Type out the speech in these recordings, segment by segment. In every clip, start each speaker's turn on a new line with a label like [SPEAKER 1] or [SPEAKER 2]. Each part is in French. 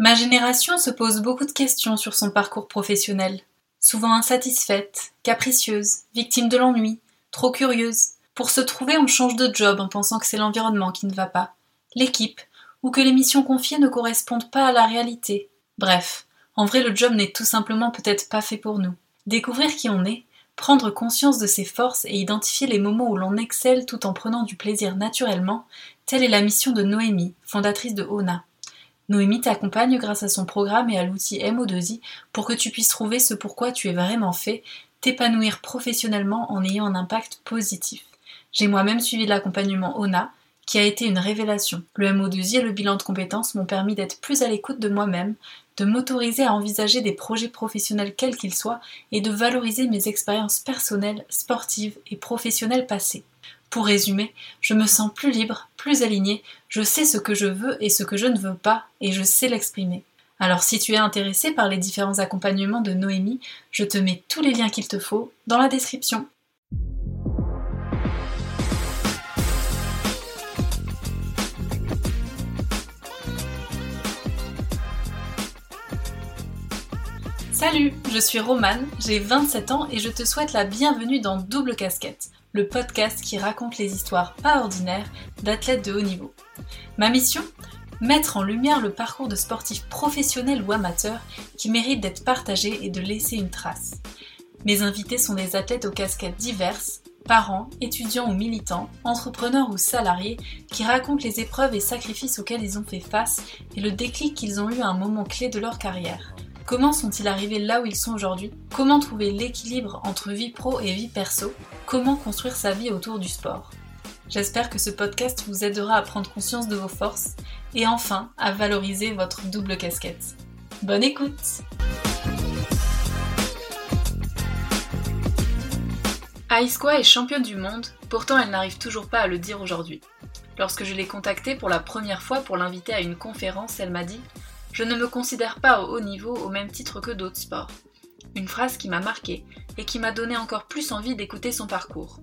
[SPEAKER 1] Ma génération se pose beaucoup de questions sur son parcours professionnel. Souvent insatisfaite, capricieuse, victime de l'ennui, trop curieuse. Pour se trouver, on change de job en pensant que c'est l'environnement qui ne va pas, l'équipe, ou que les missions confiées ne correspondent pas à la réalité. Bref, en vrai, le job n'est tout simplement peut-être pas fait pour nous. Découvrir qui on est, prendre conscience de ses forces et identifier les moments où l'on excelle tout en prenant du plaisir naturellement, telle est la mission de Noémie, fondatrice de ONA. Noémie t'accompagne grâce à son programme et à l'outil MO2I pour que tu puisses trouver ce pourquoi tu es vraiment fait, t'épanouir professionnellement en ayant un impact positif. J'ai moi-même suivi l'accompagnement ONA, qui a été une révélation. Le MO2I et le bilan de compétences m'ont permis d'être plus à l'écoute de moi-même, de m'autoriser à envisager des projets professionnels quels qu'ils soient et de valoriser mes expériences personnelles, sportives et professionnelles passées. Pour résumer, je me sens plus libre, plus alignée, je sais ce que je veux et ce que je ne veux pas, et je sais l'exprimer. Alors si tu es intéressé par les différents accompagnements de Noémie, je te mets tous les liens qu'il te faut dans la description. Salut, je suis Romane, j'ai 27 ans et je te souhaite la bienvenue dans Double Casquette, le podcast qui raconte les histoires pas ordinaires d'athlètes de haut niveau. Ma mission Mettre en lumière le parcours de sportifs professionnels ou amateurs qui méritent d'être partagés et de laisser une trace. Mes invités sont des athlètes aux casquettes diverses, parents, étudiants ou militants, entrepreneurs ou salariés, qui racontent les épreuves et sacrifices auxquels ils ont fait face et le déclic qu'ils ont eu à un moment clé de leur carrière. Comment sont-ils arrivés là où ils sont aujourd'hui? Comment trouver l'équilibre entre vie pro et vie perso? Comment construire sa vie autour du sport? J'espère que ce podcast vous aidera à prendre conscience de vos forces et enfin à valoriser votre double casquette. Bonne écoute Aïsqua est championne du monde, pourtant elle n'arrive toujours pas à le dire aujourd'hui. Lorsque je l'ai contactée pour la première fois pour l'inviter à une conférence, elle m'a dit je ne me considère pas au haut niveau au même titre que d'autres sports. Une phrase qui m'a marquée et qui m'a donné encore plus envie d'écouter son parcours.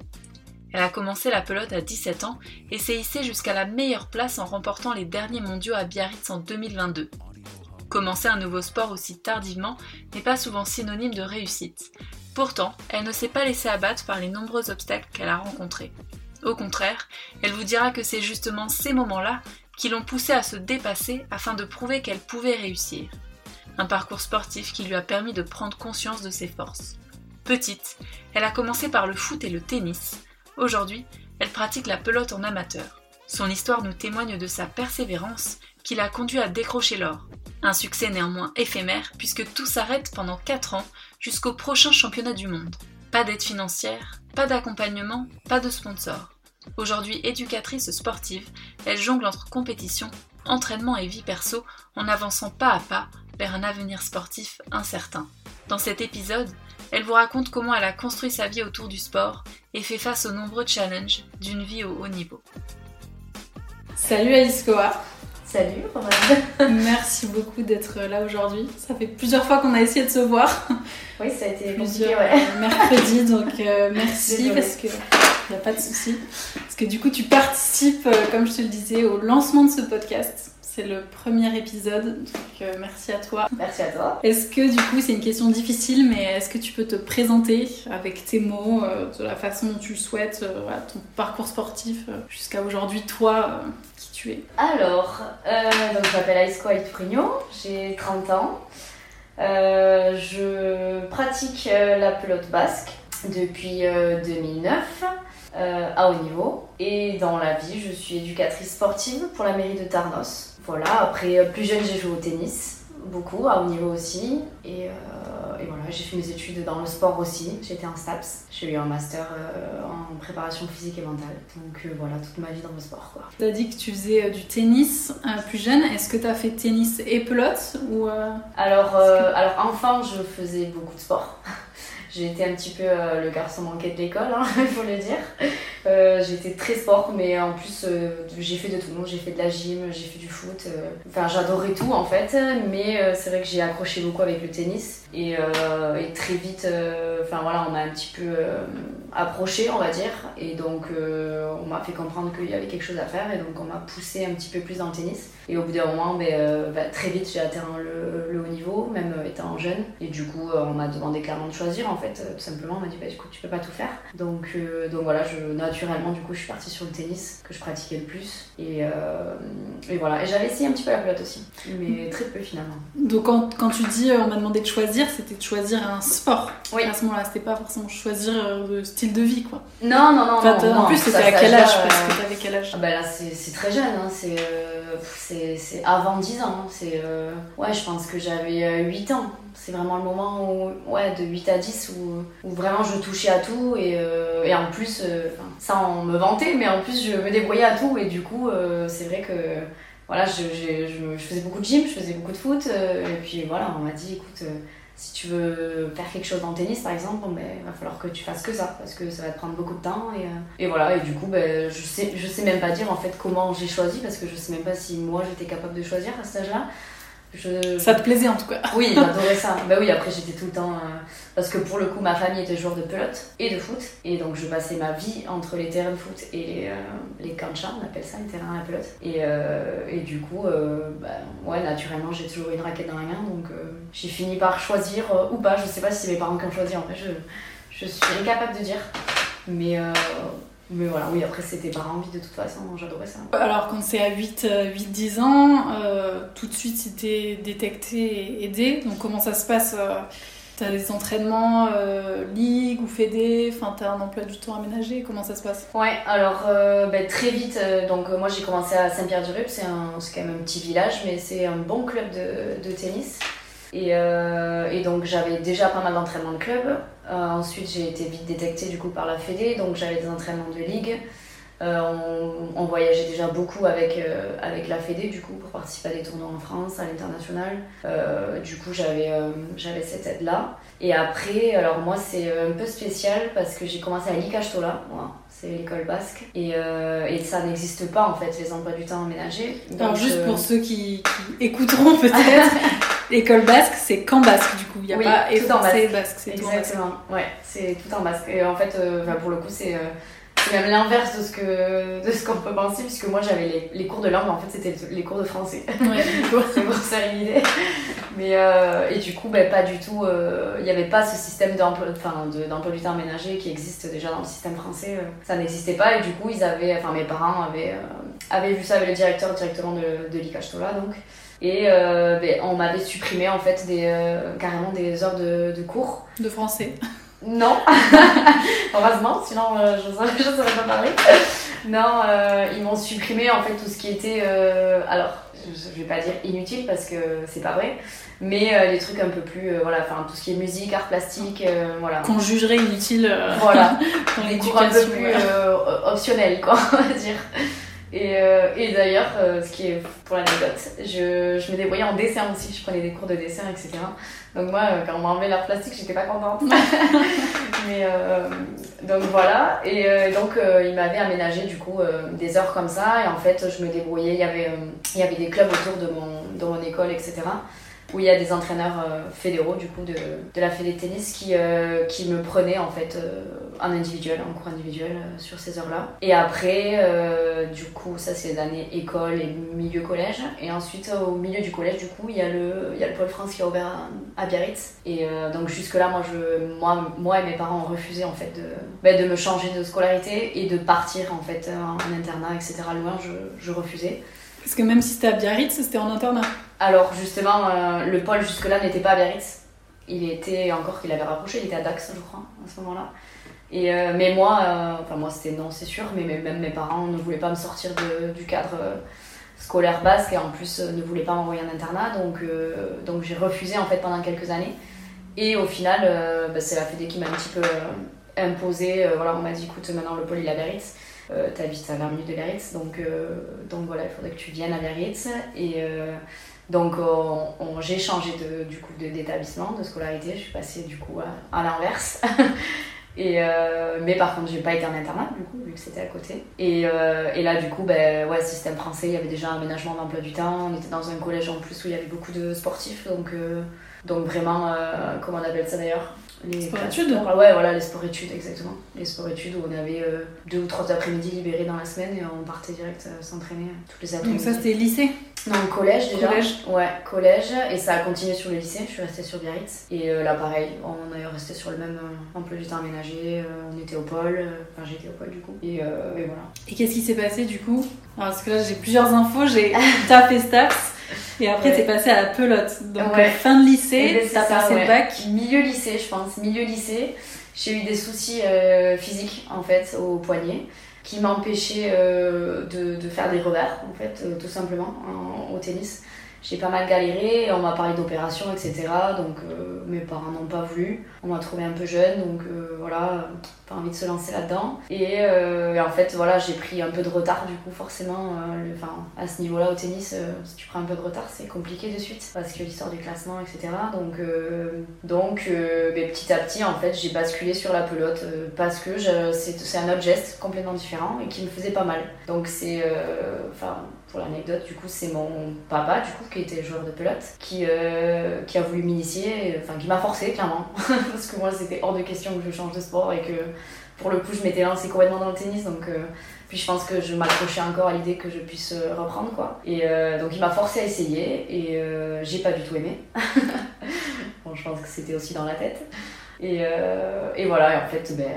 [SPEAKER 1] Elle a commencé la pelote à 17 ans et s'est hissée jusqu'à la meilleure place en remportant les derniers mondiaux à Biarritz en 2022. Commencer un nouveau sport aussi tardivement n'est pas souvent synonyme de réussite. Pourtant, elle ne s'est pas laissée abattre par les nombreux obstacles qu'elle a rencontrés. Au contraire, elle vous dira que c'est justement ces moments-là qui l'ont poussée à se dépasser afin de prouver qu'elle pouvait réussir. Un parcours sportif qui lui a permis de prendre conscience de ses forces. Petite, elle a commencé par le foot et le tennis. Aujourd'hui, elle pratique la pelote en amateur. Son histoire nous témoigne de sa persévérance qui l'a conduit à décrocher l'or. Un succès néanmoins éphémère puisque tout s'arrête pendant 4 ans jusqu'au prochain championnat du monde. Pas d'aide financière, pas d'accompagnement, pas de sponsor. Aujourd'hui éducatrice sportive, elle jongle entre compétition, entraînement et vie perso en avançant pas à pas vers un avenir sportif incertain. Dans cet épisode, elle vous raconte comment elle a construit sa vie autour du sport et fait face aux nombreux challenges d'une vie au haut niveau. Salut Alice
[SPEAKER 2] Salut
[SPEAKER 1] Merci beaucoup d'être là aujourd'hui. Ça fait plusieurs fois qu'on a essayé de se voir.
[SPEAKER 2] Oui, ça a été
[SPEAKER 1] plusieurs ouais. mercredis, donc euh, merci parce que il n'y a pas de souci. Parce que du coup, tu participes, euh, comme je te le disais, au lancement de ce podcast. C'est le premier épisode, donc euh, merci à toi.
[SPEAKER 2] Merci à toi.
[SPEAKER 1] Est-ce que du coup, c'est une question difficile, mais est-ce que tu peux te présenter avec tes mots, de la façon dont tu le souhaites, ton parcours sportif jusqu'à aujourd'hui, toi, qui tu es?
[SPEAKER 2] Alors, donc, je m'appelle Aïsko Aïtourigno, j'ai 30 ans. je pratique la pelote basque depuis 2009 euh, euh, à haut niveau. Et dans la vie, je suis éducatrice sportive pour la mairie de Tarnos. Voilà, après, euh, plus jeune, j'ai joué au tennis, beaucoup, à haut niveau aussi. Et, voilà, j'ai fait mes études dans le sport aussi. J'étais en STAPS. J'ai eu un master en préparation physique et mentale. Donc voilà, toute ma vie dans le sport.
[SPEAKER 1] Tu as dit que tu faisais du tennis plus jeune. Est-ce que tu as fait tennis et pelote ou,
[SPEAKER 2] alors, alors, enfant, je faisais beaucoup de sport. Été un petit peu euh, le garçon manqué de l'école, il hein, faut le dire. Euh, j'étais très sport, mais en plus euh, j'ai fait de tout. J'ai fait de la gym, j'ai fait du foot. Enfin, j'adorais tout en fait, mais c'est vrai que j'ai accroché beaucoup avec le tennis. Et, très vite, enfin voilà, on m'a un petit peu approché, on va dire. Et donc, on m'a fait comprendre qu'il y avait quelque chose à faire. Et donc, on m'a poussé un petit peu plus dans le tennis. Et au bout d'un moment, ben, ben, très vite, j'ai atteint le, le haut niveau, même étant jeune. Et du coup, on m'a demandé clairement de choisir, en fait. Euh, tout simplement, on m'a dit, bah, écoute, tu peux pas tout faire. Donc, euh, donc voilà, je, naturellement, du coup, je suis partie sur le tennis, que je pratiquais le plus. Et, euh, et voilà. Et j'avais essayé un petit peu la pelote aussi, mais très peu finalement.
[SPEAKER 1] Donc quand, quand tu dis on m'a demandé de choisir, c'était de choisir un sport.
[SPEAKER 2] Oui.
[SPEAKER 1] À ce moment-là, c'était pas forcément choisir le style de vie, quoi.
[SPEAKER 2] Non, non, non.
[SPEAKER 1] Enfin,
[SPEAKER 2] non,
[SPEAKER 1] t'as-
[SPEAKER 2] non,
[SPEAKER 1] en plus, c'était à quel âge Parce que quel
[SPEAKER 2] Ah bah là c'est très jeune, hein. c'est euh, avant 10 ans. hein. C'est euh, ouais, je pense que j'avais euh, 8 ans. C'est vraiment le moment où, ouais, de 8 à 10 où, vraiment je touchais à tout et, euh, et en plus, euh, on me vantait, mais en plus je me débrouillais à tout et du coup euh, c'est vrai que voilà, je, faisais beaucoup de gym, je faisais beaucoup de foot euh, et puis voilà, on m'a dit écoute, euh, si tu veux faire quelque chose le tennis par exemple, bon, ben, il va falloir que tu fasses que ça parce que ça va te prendre beaucoup de temps et, euh, et voilà, et du coup ben, je, sais, je sais même pas dire en fait comment j'ai choisi parce que je sais même pas si moi j'étais capable de choisir à cet âge-là. Je,
[SPEAKER 1] Ça te plaisait en tout cas.
[SPEAKER 2] oui, j'adorais ça. Bah oui, après j'étais tout le temps. euh, Parce que pour le coup, ma famille était joueur de pelote et de foot. Et donc je passais ma vie entre les terrains de foot et les, euh, les canchas, on appelle ça, les terrains à la pelote. Et, euh, et du coup, bah, ouais, naturellement, j'ai toujours eu une raquette dans la main. Donc j'ai fini par choisir ou pas. Je sais pas si c'est mes parents qui ont choisi en fait. Je, je suis incapable de dire. Mais, euh, mais voilà, oui, après c'était par envie de toute façon. J'adorais ça.
[SPEAKER 1] Alors quand c'est à 8-10 ans, euh, tout de suite c'était détecté et aidé. Donc comment ça se passe euh, T'as des entraînements euh, ligue ou fédé Enfin t'as un emploi du temps aménagé Comment ça se passe?
[SPEAKER 2] Ouais, alors euh, ben, très vite, euh, donc euh, moi j'ai commencé à Saint-Pierre-du-Rup, c'est un- c'est quand même un petit village, mais c'est un bon club de, de tennis. Et, euh, et donc j'avais déjà pas mal d'entraînements de club. Euh, ensuite j'ai été vite détectée du coup par la Fédé, donc j'avais des entraînements de ligue. Euh, on, on voyageait déjà beaucoup avec, avec la Fédé du coup pour participer à des tournois en France, à l'international. Du coup j'avais j'avais cette aide là. Et après, alors moi c'est un peu spécial parce que j'ai commencé à l'ICASTOLA, voilà, c'est l'école basque. Et, euh, et ça n'existe pas en fait les emplois du temps aménagés.
[SPEAKER 1] Alors
[SPEAKER 2] Donc,
[SPEAKER 1] juste
[SPEAKER 2] euh,
[SPEAKER 1] pour ceux qui, qui écouteront peut-être, l'école basque c'est qu'en basque du coup. Il n'y a
[SPEAKER 2] Oui,
[SPEAKER 1] pas
[SPEAKER 2] tout en basque.
[SPEAKER 1] basque, c'est tout en basque.
[SPEAKER 2] Exactement, ouais, c'est tout en basque. Et en fait, euh, enfin, pour le coup, c'est euh, même l'inverse de ce que de ce qu'on peut penser, puisque moi j'avais les, les cours de langue, en fait c'était les cours de français.
[SPEAKER 1] Ouais,
[SPEAKER 2] c'est pour faire une idée. Mais euh, et du coup, ben, pas du tout. euh, Il n'y avait pas ce système d'emploi, de- d'emploi du temps aménagé qui existe déjà dans le système français. ça n'existait pas et du coup, ils avaient, enfin mes parents avaient, avaient vu ça avec le directeur directement de, de l'ICASTOLA donc. Et euh, ben, on m'avait supprimé en fait des, euh, carrément des heures de, de cours.
[SPEAKER 1] De français.
[SPEAKER 2] Non, heureusement, sinon euh, je ne saurais pas parler. Non, euh, ils m'ont supprimé en fait tout ce qui était, alors je je vais pas dire inutile parce que c'est pas vrai, mais les trucs un peu plus, voilà, enfin tout ce qui est musique, art plastique, voilà.
[SPEAKER 1] Qu'on jugerait inutile
[SPEAKER 2] Voilà,
[SPEAKER 1] dans
[SPEAKER 2] cours un peu
[SPEAKER 1] l'éducation.
[SPEAKER 2] plus
[SPEAKER 1] ouais.
[SPEAKER 2] optionnels quoi, on va dire. Et, euh, et d'ailleurs, euh, ce qui est pour l'anecdote, je, je me débrouillais en dessin aussi, je prenais des cours de dessin, etc. Donc moi, euh, quand on m'a enlevé l'art plastique, j'étais pas contente. Mais euh, donc voilà, et donc il m'avait aménagé du coup des heures comme ça, et en fait je me débrouillais, il y avait, il y avait des clubs autour de mon, de mon école, etc. Où il y a des entraîneurs euh, fédéraux du coup de, de la fédé tennis qui, euh, qui me prenaient en fait euh, en individuel, en cours individuel euh, sur ces heures-là. Et après, du coup, ça c'est les années école et milieu collège. Et ensuite, au milieu du collège, du coup, il y a le, il y a le pôle France qui a ouvert à, Biarritz. Et donc jusque-là, moi, moi, moi et mes parents ont refusé en fait de, ben, de me changer de scolarité et de partir en fait en internat, etc. Loin, je, je refusais.
[SPEAKER 1] Parce que même si c'était à Biarritz, c'était en internat.
[SPEAKER 2] Alors justement, euh, le pôle jusque-là n'était pas à Biarritz. Il était encore qu'il avait rapproché, il était à Dax, je crois, à ce moment-là. Euh, mais moi, euh, enfin moi c'était non, c'est sûr, mais même mes parents ne voulaient pas me sortir du cadre scolaire basque et en plus ne voulaient pas m'envoyer en internat, donc, donc j'ai refusé en fait pendant quelques années. Et au final, bah, c'est la Fédé qui m'a un petit peu imposé. voilà, on m'a dit écoute, maintenant le pôle il est à Biarritz. Euh, T'habites à 20 minutes de Biarritz, donc, euh, donc voilà, il faudrait que tu viennes à Biarritz. Et euh, donc on- on- j'ai changé du coup d'établissement, de, scolarité. Je suis passée du coup à, à l'inverse. Et, euh, mais par contre, j'ai pas été en internat, du coup, vu que c'était à côté. Et, euh, et, là, du coup, ben, ouais, système français, il y avait déjà un aménagement d'emploi du temps. On était dans un collège en plus où il y avait beaucoup de sportifs. Donc, euh, donc vraiment, comment on appelle ça d'ailleurs?
[SPEAKER 1] Les sport-études
[SPEAKER 2] Ouais, voilà, les sports-études, exactement. Les sports-études où on avait deux ou trois après-midi libérés dans la semaine et on partait direct s'entraîner toutes les après-midi.
[SPEAKER 1] Donc ça, c'était lycée
[SPEAKER 2] non, collège déjà.
[SPEAKER 1] Collège
[SPEAKER 2] Ouais, collège. Et ça a continué sur le lycée. Je suis restée sur Biarritz. Et euh, là, pareil, on est resté sur le même euh, emploi du temps aménagé. Euh, on était au pôle. Enfin, j'étais au pôle du coup. Et, voilà.
[SPEAKER 1] Et qu'est-ce qui s'est passé du coup? Parce que là, j'ai plusieurs infos. J'ai tapé Staps. Et après, t'es passé à la pelote. Donc, fin de lycée, eh ben, t'as passé le bac.
[SPEAKER 2] Milieu lycée, je pense. Milieu lycée. J'ai eu des soucis physiques, en fait, au poignet qui m'empêchait euh, de, de, faire des revers, en fait, euh, tout simplement, au tennis. J'ai pas mal galéré, on m'a parlé d'opération, etc. Donc euh, mes parents n'ont pas voulu. On m'a trouvé un peu jeune, donc voilà, pas envie de se lancer là-dedans. Et, en fait, voilà, j'ai pris un peu de retard, du coup, forcément. enfin, à ce niveau-là, au tennis, si tu prends un peu de retard, c'est compliqué de suite, parce que l'histoire du classement, etc. Donc, donc petit à petit, en fait, j'ai basculé sur la pelote, parce que c'est un autre geste complètement différent et qui me faisait pas mal. Donc c'est, enfin, l'anecdote, du coup, c'est mon papa, du coup, qui était joueur de pelote, qui, euh, qui a voulu m'initier, enfin, qui m'a forcé, clairement. Parce que moi, c'était hors de question que je change de sport et que, pour le coup, je m'étais lancée complètement dans le tennis. Donc, euh, puis je pense que je m'accrochais encore à l'idée que je puisse euh, reprendre, quoi. Et donc, il m'a forcé à essayer et j'ai pas du tout aimé. bon, je pense que c'était aussi dans la tête. Et, et voilà, et en fait, ben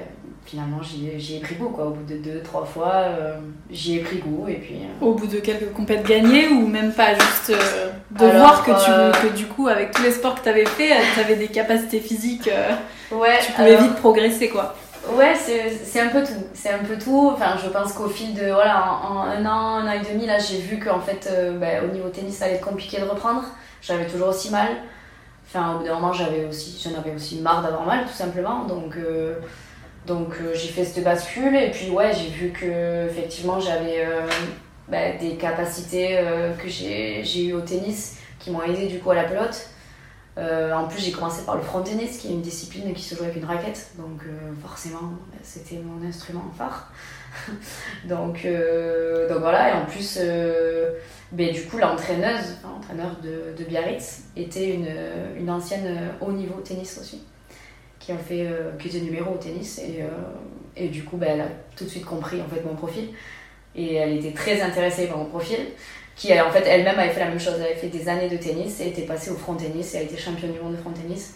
[SPEAKER 2] finalement j'y ai pris goût quoi. Au bout de deux, trois fois, euh, j'y ai pris goût et puis.
[SPEAKER 1] Euh, Au bout de quelques compètes gagnées ou même pas juste euh, de voir que, tu, que du coup avec tous les sports que tu avais fait, tu avais des capacités physiques,
[SPEAKER 2] ouais,
[SPEAKER 1] tu pouvais vite progresser quoi.
[SPEAKER 2] Ouais, c'est un peu tout. C'est un peu tout. Enfin, je pense qu'au fil de voilà, en, un an, un an et demi, là, j'ai vu qu'en fait, bah, au niveau tennis, ça allait être compliqué de reprendre. J'avais toujours aussi mal. Enfin, au bout d'un moment, j'avais aussi, j'en avais aussi marre d'avoir mal, tout simplement. Donc, donc euh, j'ai fait cette bascule et puis ouais, j'ai vu que effectivement j'avais euh, bah, des capacités euh, que j'ai eu au tennis qui m'ont aidé du coup à la pelote. en plus, j'ai commencé par le front tennis, qui est une discipline qui se joue avec une raquette, donc forcément, bah, c'était mon instrument phare. donc, voilà, et en plus, bah, du coup, l'entraîneuse, l'entraîneur de, Biarritz, était une ancienne haut niveau tennis aussi qui, fait, euh, qui était numéro au tennis. Et, euh, et du coup, bah, elle a tout de suite compris en fait, mon profil. Et elle était très intéressée par mon profil. Qui en fait elle-même avait fait la même chose. Elle avait fait des années de tennis et était passée au front tennis et a été championne du monde de front tennis.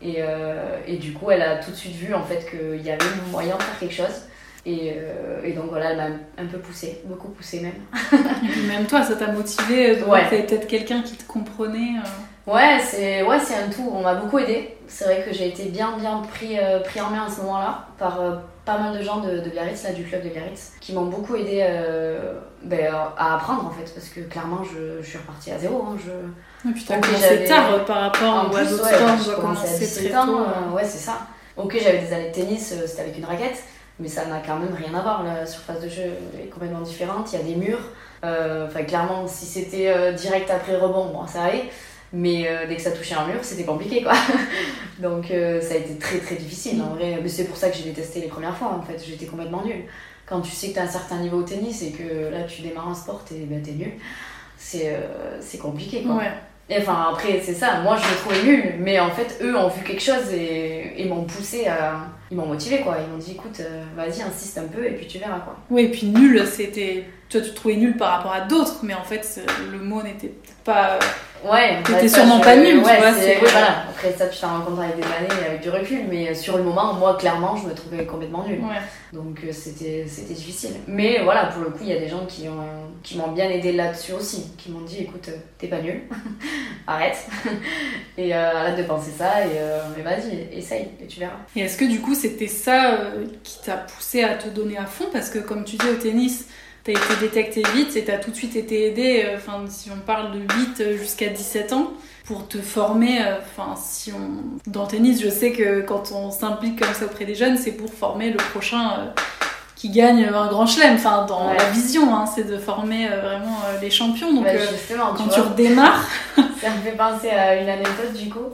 [SPEAKER 2] Et, euh, et, du coup, elle a tout de suite vu en fait qu'il y avait moyen de faire quelque chose. Et, et donc voilà, elle m'a un peu poussée, beaucoup poussée même.
[SPEAKER 1] et puis même toi, ça t'a motivé de ouais. peut-être quelqu'un qui te comprenait.
[SPEAKER 2] Ouais, c'est ouais, c'est un tout. On m'a beaucoup aidé. C'est vrai que j'ai été bien bien pris, euh, pris en main à ce moment-là par euh, pas mal de gens de, de, Biarritz, là, du club de Biarritz, qui m'ont beaucoup aidé euh, ben, à apprendre en fait, parce que clairement je, je suis repartie à zéro. Hein, je...
[SPEAKER 1] Et puis t'as commencé tard par rapport à d'autres
[SPEAKER 2] sports, je dois commencer très tôt. ouais, c'est ça. Ok, j'avais des années de tennis, c'était avec une raquette, mais ça n'a quand même rien à voir. La surface de jeu est complètement différente, il y a des murs. Enfin, clairement, si c'était direct après rebond, bon, ça allait. Mais euh, dès que ça touchait un mur, c'était compliqué quoi. Donc euh, ça a été très très difficile en vrai. Mais c'est pour ça que j'ai détesté les premières fois en fait. J'étais complètement nulle. Quand tu sais que tu as un certain niveau au tennis et que là tu démarres un sport et ben, t'es nul, c'est euh, compliqué quoi.
[SPEAKER 1] Ouais.
[SPEAKER 2] Et enfin après c'est ça, moi je me trouvais nulle, mais en fait eux ont vu quelque chose et, et m'ont poussé à. Ils m'ont motivé quoi. Ils m'ont dit écoute, vas-y insiste un peu et puis tu verras quoi.
[SPEAKER 1] Oui, et puis nul c'était. Toi tu te trouvais nul par rapport à d'autres, mais en fait le mot n'était pas
[SPEAKER 2] Ouais,
[SPEAKER 1] t'étais sûrement pas nul, tu vois.
[SPEAKER 2] C'est... voilà. Après ça, tu t'en rends compte avec des années, avec du recul, mais sur le moment, moi, clairement, je me trouvais complètement nulle. Donc euh, c'était, c'était difficile. Mais voilà, pour le coup, il y a des gens qui, ont, qui m'ont bien aidé là-dessus aussi, qui m'ont dit écoute, euh, t'es pas nul, arrête, et euh, arrête de penser ça, et mais vas-y, essaye, et tu verras.
[SPEAKER 1] Et est-ce que du coup, c'était ça qui t'a poussé à te donner à fond? Parce que comme tu dis au tennis, t'as été détecté vite et t'as tout de suite été aidé, euh, enfin si on parle de 8 euh, jusqu'à 17 ans, pour te former, euh, enfin si on... Dans le tennis, je sais que quand on s'implique comme ça auprès des jeunes, c'est pour former le prochain qui gagne un grand chelem, enfin dans la vision, hein, c'est de former vraiment les champions. Donc
[SPEAKER 2] bah,
[SPEAKER 1] quand tu, redémarres,
[SPEAKER 2] ça me fait penser à une anecdote du coup.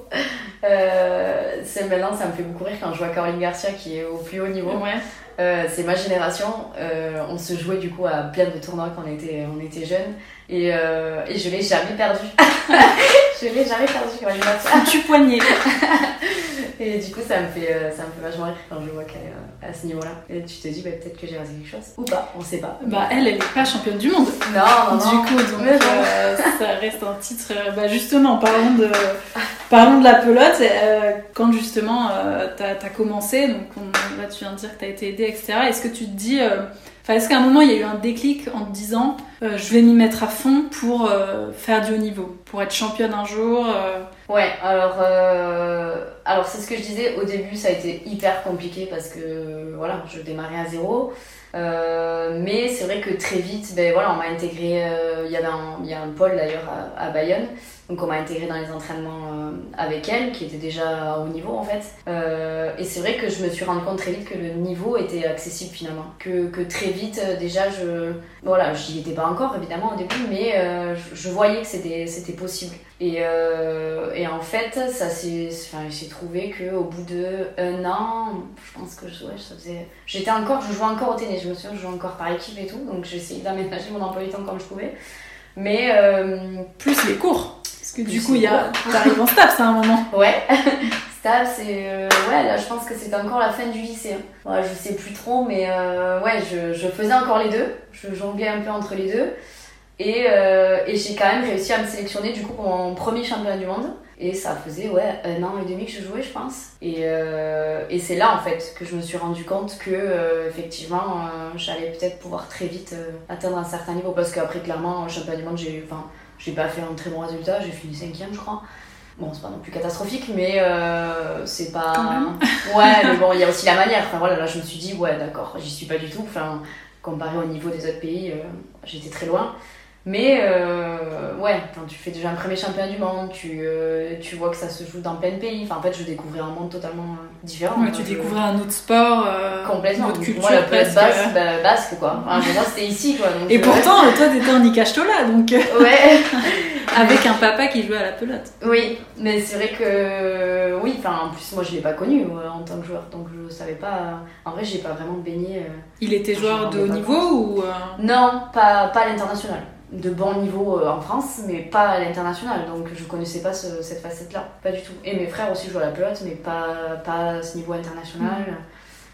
[SPEAKER 2] C'est maintenant, ça me fait beaucoup rire quand je vois Caroline Garcia qui est au plus haut niveau.
[SPEAKER 1] Ouais.
[SPEAKER 2] Euh, c'est ma génération. Euh, on se jouait du coup à plein de tournois quand on était, on était jeunes. Et, euh, et je l'ai jamais perdu. je l'ai jamais perdu Caroline Garcia.
[SPEAKER 1] Tu poignet.
[SPEAKER 2] Et du coup, ça me fait, euh, ça me fait vachement rire quand je vois qu'elle est euh, à ce niveau-là. Et tu te dis, bah, peut-être que j'ai raté quelque chose. Ou pas, on sait pas.
[SPEAKER 1] Bah, elle, elle est pas championne du monde.
[SPEAKER 2] Non, non, non.
[SPEAKER 1] Du coup, donc euh, ça reste un titre. euh, Bah justement, parlons de, parlons de la pelote. euh, quand justement euh, t'as as commencé, donc on- là tu viens de dire que t'as été aidée, etc. Est-ce que tu te dis, est-ce qu'à un moment il y a eu un déclic en te disant, euh, je vais m'y mettre à fond pour euh, faire du haut niveau, pour être championne un jour. euh,
[SPEAKER 2] Ouais, alors, alors c'est ce que je disais, au début ça a été hyper compliqué parce que voilà, je démarrais à zéro. Euh, mais c'est vrai que très vite, ben voilà, on m'a intégré, euh, il y avait un, il a un pôle d'ailleurs à, Bayonne, donc on m'a intégré dans les entraînements euh, avec elle, qui était déjà à haut niveau en fait. Et c'est vrai que je me suis rendu compte très vite que le niveau était accessible finalement, que, que très vite déjà je, voilà, j'y étais pas encore évidemment au début, mais je, je voyais que c'était possible. Et, euh, et en fait, ça s'est enfin, j'ai trouvé qu'au bout de un an, je pense que je, ouais, ça faisait. J'étais encore, je jouais encore au tennis, je me souviens, je jouais encore par équipe et tout, donc j'ai essayé d'aménager mon emploi du temps comme je pouvais. Mais euh,
[SPEAKER 1] plus les cours. Parce que du coup, il y a, t'arrives en staff, c'est un moment.
[SPEAKER 2] ouais, Stab, c'est. euh, ouais, là je pense que c'était encore la fin du lycée. hein. Ouais, je sais plus trop, mais euh, ouais, je, je faisais encore les deux, je jonglais un peu entre les deux. Et, euh, et j'ai quand même réussi à me sélectionner du coup pour mon premier championnat du monde. Et ça faisait ouais, un an et demi que je jouais, je pense. Et, euh, et c'est là en fait que je me suis rendu compte que euh, effectivement euh, j'allais peut-être pouvoir très vite euh, atteindre un certain niveau. Parce qu'après, clairement, au championnat du monde, j'ai enfin, j'ai pas fait un très bon résultat, j'ai fini cinquième, je crois. Bon, c'est pas non plus catastrophique, mais euh, c'est pas. Ouais, mais bon, il y a aussi la manière. Enfin voilà, là je me suis dit, ouais, d'accord, j'y suis pas du tout. Enfin, comparé au niveau des autres pays, j'étais très loin. Mais euh, ouais, quand tu fais déjà un premier championnat du monde, tu, euh, tu vois que ça se joue dans plein de pays. Enfin, en fait, je découvrais un monde totalement euh, différent.
[SPEAKER 1] Ouais, tu
[SPEAKER 2] Je-
[SPEAKER 1] découvrais un autre sport, euh,
[SPEAKER 2] Complètement.
[SPEAKER 1] une autre culture
[SPEAKER 2] moi, la place basque, bah, basque, quoi. Enfin, moi, c'était ici, quoi. Donc,
[SPEAKER 1] Et
[SPEAKER 2] euh,
[SPEAKER 1] pourtant, toi, t'étais en Ikastola, donc euh,
[SPEAKER 2] Ouais.
[SPEAKER 1] avec un papa qui jouait à la pelote.
[SPEAKER 2] Oui, mais c'est vrai que oui, enfin en plus moi je l'ai pas connu euh, en tant que joueur, donc je savais pas. En vrai, j'ai pas vraiment baigné. euh.
[SPEAKER 1] Il était joueur de haut niveau ou euh,
[SPEAKER 2] Non, pas, pas à l'international. De bon niveau euh, en France, mais pas à l'international. Donc je connaissais pas ce- cette facette-là, pas du tout. Et mes frères aussi jouent à la pelote, mais pas, pas à ce niveau international.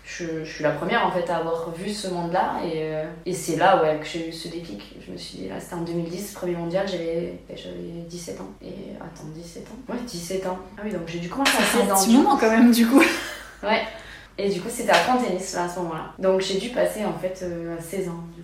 [SPEAKER 2] Je, je suis la première en fait à avoir vu ce monde-là et, euh, et c'est là ouais, que j'ai eu ce déclic. Je me suis dit, là c'était en 2010, premier mondial, j'avais j'avais 17 ans. Et attends, 17 ans? Ouais, 17 ans. Ah oui, donc j'ai dû commencer à
[SPEAKER 1] c'est
[SPEAKER 2] 16
[SPEAKER 1] un
[SPEAKER 2] ans.
[SPEAKER 1] petit
[SPEAKER 2] du
[SPEAKER 1] moment quand même du coup.
[SPEAKER 2] Ouais. Et du coup, c'était à Front-Tennis là, à ce moment-là. Donc j'ai dû passer en fait euh, à 16 ans du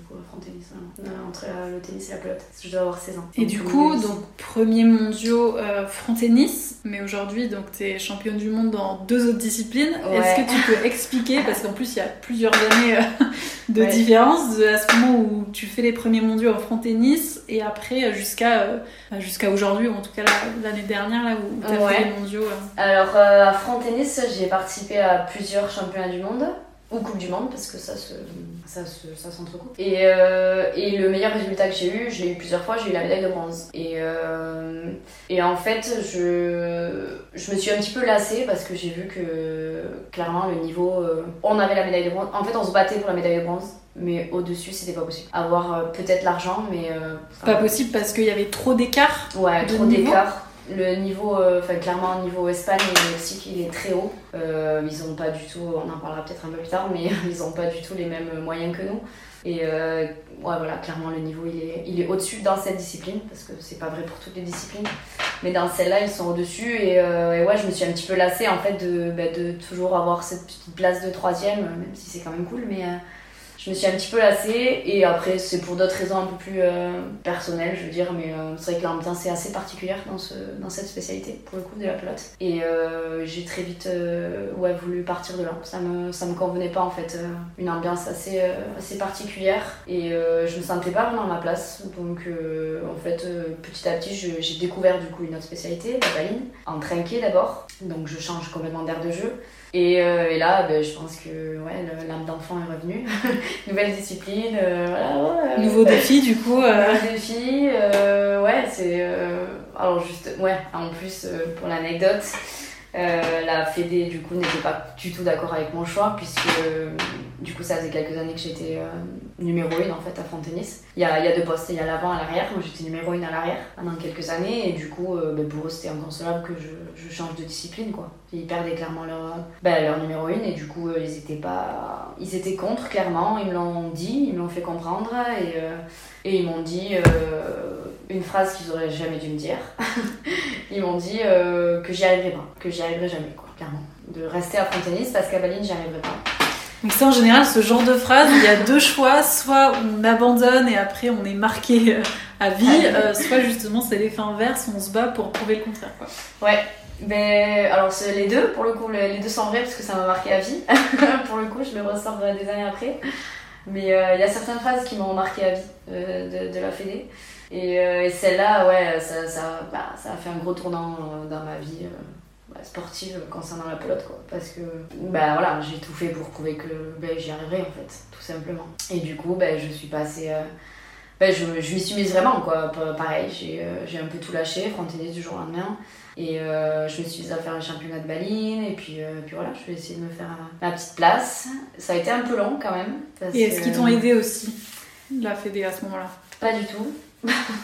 [SPEAKER 2] voilà. Euh, entre la- le tennis et la pelote. Je dois avoir 16 ans.
[SPEAKER 1] Et
[SPEAKER 2] Donc,
[SPEAKER 1] du
[SPEAKER 2] euh,
[SPEAKER 1] coup,
[SPEAKER 2] c'est-
[SPEAKER 1] donc premier mondiaux euh, front tennis, mais aujourd'hui donc t'es championne du monde dans deux autres disciplines.
[SPEAKER 2] Ouais.
[SPEAKER 1] Est-ce que tu peux expliquer parce qu'en plus il y a plusieurs années euh, de
[SPEAKER 2] Ouais.
[SPEAKER 1] différence de à ce moment où tu fais les premiers mondiaux en front tennis et après euh, jusqu'à euh, bah, jusqu'à aujourd'hui ou en tout cas la- l'année dernière là où t'as
[SPEAKER 2] Ouais.
[SPEAKER 1] fait les mondiaux. euh.
[SPEAKER 2] Alors euh, à Front-Tennis, j'ai participé à plusieurs championnats du monde. Ou Coupe du Monde, parce que ça se, ça se, ça s'entrecoupe. Et, euh, et le meilleur résultat que j'ai eu, je l'ai eu plusieurs fois, j'ai eu la médaille de bronze. Et, euh, et en fait, je, je me suis un petit peu lassée parce que j'ai vu que clairement le niveau. euh, on avait la médaille de bronze. En fait, on se battait pour la médaille de bronze, mais au-dessus, c'était pas possible. Avoir peut-être l'argent, mais.
[SPEAKER 1] Pas possible parce qu'il y avait trop d'écart.
[SPEAKER 2] Ouais, trop d'écart. Le niveau, euh, enfin clairement, au niveau Espagne et Mexique, il est très haut. Euh, ils ont pas du tout, on en parlera peut-être un peu plus tard, mais ils ont pas du tout les mêmes moyens que nous. Et euh, ouais, voilà, clairement, le niveau, il est, il est au-dessus dans cette discipline, parce que c'est pas vrai pour toutes les disciplines. Mais dans celle-là, ils sont au-dessus. Et, et ouais, je me suis un petit peu lassée, en fait, de, bah, de toujours avoir cette petite place de troisième, même si c'est quand même cool, mais... je me suis un petit peu lassée et après c'est pour d'autres raisons un peu plus euh, personnelles je veux dire mais euh, c'est vrai que l'ambiance est assez particulière dans, ce, dans cette spécialité pour le coup de la pelote. Et euh, j'ai très vite ouais, voulu partir de là. Ça me, ça me convenait pas en fait une ambiance assez, assez particulière et je me sentais pas vraiment à ma place. Donc en fait petit à petit j'ai découvert du coup une autre spécialité la baline en trinqué d'abord. Donc je change complètement d'air de jeu et, euh, et là, ben, je pense que ouais, l'âme d'enfant est revenue. Nouvelle discipline, euh, voilà. ouais.
[SPEAKER 1] Nouveau défi du coup. euh,
[SPEAKER 2] Nouveau défi, euh, ouais, c'est. euh, alors juste, ouais, en plus pour l'anecdote, euh, la Fédé du coup n'était pas du tout d'accord avec mon choix puisque du coup ça faisait quelques années que j'étais euh, numéro 1 en fait à Fontenis. Il y a, y a deux postes, il y a l'avant et l'arrière, moi j'étais numéro 1 à l'arrière pendant quelques années et du coup euh, ben, pour eux c'était inconcevable que je, je change de discipline quoi. Ils perdaient clairement leur, ben, leur numéro 1 et du coup euh, ils étaient pas... Ils étaient contre clairement, ils me l'ont dit, ils me l'ont fait comprendre et, euh, et ils m'ont dit une phrase qu'ils auraient jamais dû me dire. ils m'ont dit que j'y arriverais pas, que j'y arriverais jamais quoi, clairement. De rester à Fontenis parce qu'à Baline j'y arriverais pas.
[SPEAKER 1] Donc ça, en général, ce genre de phrase, il y a deux choix. Soit on abandonne et après on est marqué euh, à vie, euh, soit justement c'est l'effet inverse, on se bat pour prouver le contraire. Quoi.
[SPEAKER 2] Ouais, ben alors c'est les deux, pour le coup, les deux sont vrais parce que ça m'a marqué à vie. pour le coup, je le ressors euh, des années après. Mais euh, il y a certaines phrases qui m'ont marqué à vie euh, de, de la Fédé. Et, et celle-là, ouais, ça, ça, bah, ça a fait un gros tournant dans ma vie sportive concernant la pelote, quoi. Parce que, bah voilà, j'ai tout fait pour prouver que ben, j'y arriverais, en fait, tout simplement. Et du coup, ben, je suis passée. euh, ben, je, je m'y suis mise vraiment, quoi. Pa- Pareil, j'ai euh, un peu tout lâché, Frontenis du jour au lendemain. Et euh, je me suis mise à faire un championnat de baline, et puis, euh, puis voilà, je vais essayer de me faire ma petite place. Ça a été un peu long quand même. parce
[SPEAKER 1] Et est-ce qu'ils t'ont aidé aussi, la Fédé, à ce moment-là?
[SPEAKER 2] Pas du tout.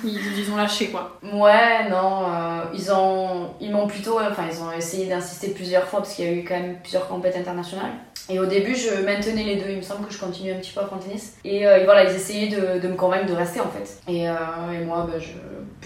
[SPEAKER 1] Ils, ils ont lâché quoi.
[SPEAKER 2] Ouais, non, euh, ils ont, ils m'ont plutôt, enfin, ils ont essayé d'insister plusieurs fois parce qu'il y a eu quand même plusieurs compétitions internationales. Et au début, je maintenais les deux. Il me semble que je continuais un petit peu à faire tennis. Et, euh, et voilà, ils essayaient de, de me convaincre de rester en fait. Et, euh, et moi, bah, je,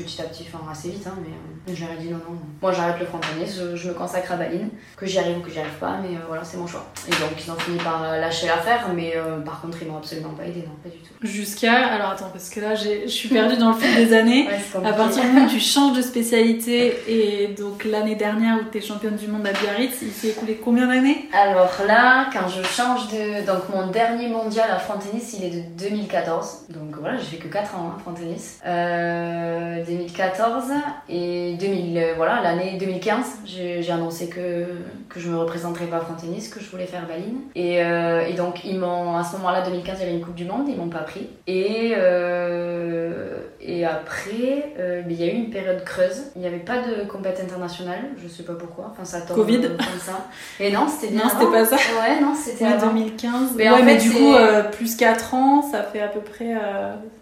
[SPEAKER 2] petit à petit, enfin assez vite, hein, mais euh, je leur ai dit non, non. Moi, j'arrête le front tennis, je, je me consacre à Baline. Que j'y arrive ou que j'y arrive pas, mais euh, voilà, c'est mon choix. Et donc, ils ont fini par euh, lâcher l'affaire, mais euh, par contre, ils m'ont absolument pas aidé, non, pas du tout.
[SPEAKER 1] Jusqu'à. Alors attends, parce que là j'ai- je suis perdue dans le fil des années.
[SPEAKER 2] Ouais,
[SPEAKER 1] À partir du moment où tu changes de spécialité et donc l'année dernière où tu es championne du monde à Biarritz, il s'est écoulé combien d'années?
[SPEAKER 2] Alors là, quand je change de. Donc mon dernier mondial à Frontenis, il est de 2014. Donc voilà, j'ai fait que 4 ans à Frontenis. Euh, 2014 et 2000, euh, voilà, l'année 2015, j'ai annoncé que, que je me représenterais pas à Frontenis, que je voulais faire Baline. Et, euh, et donc ils m'ont. À ce moment-là, 2015, il y avait une Coupe du Monde, ils m'ont pas pris. Et, euh, et après, euh, mais il y a eu une période creuse. Il n'y avait pas de compétition internationale, je sais pas pourquoi. Enfin, ça tombe
[SPEAKER 1] Covid.
[SPEAKER 2] euh, comme ça. Et non, c'était bien.
[SPEAKER 1] Non, c'était pas ça.
[SPEAKER 2] Ouais, non, c'était avant.
[SPEAKER 1] 2015.
[SPEAKER 2] Mais
[SPEAKER 1] ouais,
[SPEAKER 2] en
[SPEAKER 1] mais
[SPEAKER 2] fait,
[SPEAKER 1] du
[SPEAKER 2] c'est-
[SPEAKER 1] coup, euh, plus 4 ans, ça fait à peu près.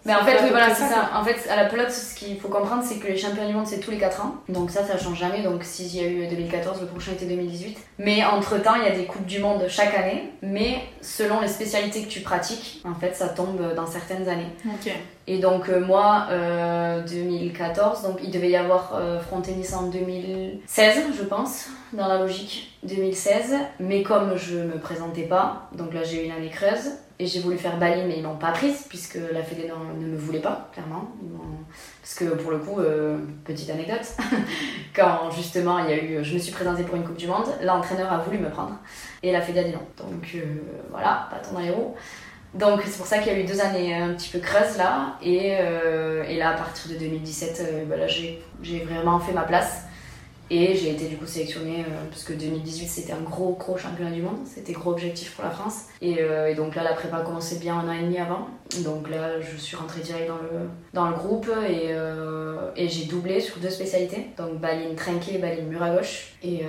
[SPEAKER 2] Mais en
[SPEAKER 1] fait
[SPEAKER 2] oui, voilà, c'est ça. En fait, à la pelote, ce qu'il faut comprendre, c'est que les championnats du monde, c'est tous les 4 ans. Donc ça, ça change jamais. Donc s'il y a eu 2014, le prochain était 2018. Mais entre-temps, il y a des Coupes du Monde chaque année. Mais selon les spécialités que tu pratiques, en fait, ça tombe dans certaines années.
[SPEAKER 1] Ok.
[SPEAKER 2] Et donc euh, moi, euh, 2014, donc il devait y avoir euh, en 2016, je pense, dans la logique 2016. Mais comme je me présentais pas, donc là j'ai eu une année creuse et j'ai voulu faire baline, mais ils m'ont pas prise puisque la Fédé ne me voulait pas, clairement. Parce que pour le coup, euh, petite anecdote, quand justement il y a eu, je me suis présentée pour une Coupe du Monde, l'entraîneur a voulu me prendre et la Fédé a dit non. Donc euh, voilà, dans les roues. Donc c'est pour ça qu'il y a eu deux années un petit peu creuses là. Et, euh, là, à partir de 2017, euh, j'ai vraiment fait ma place. Et j'ai été du coup sélectionnée, euh, parce que 2018 c'était un gros gros championnat du monde, c'était gros objectif pour la France. Et, euh, et donc là la prépa a commencé bien un an et demi avant. Donc là je suis rentrée direct dans le, dans le groupe et, euh, et j'ai doublé sur deux spécialités. Donc baline trinquée et baline mur à gauche. Et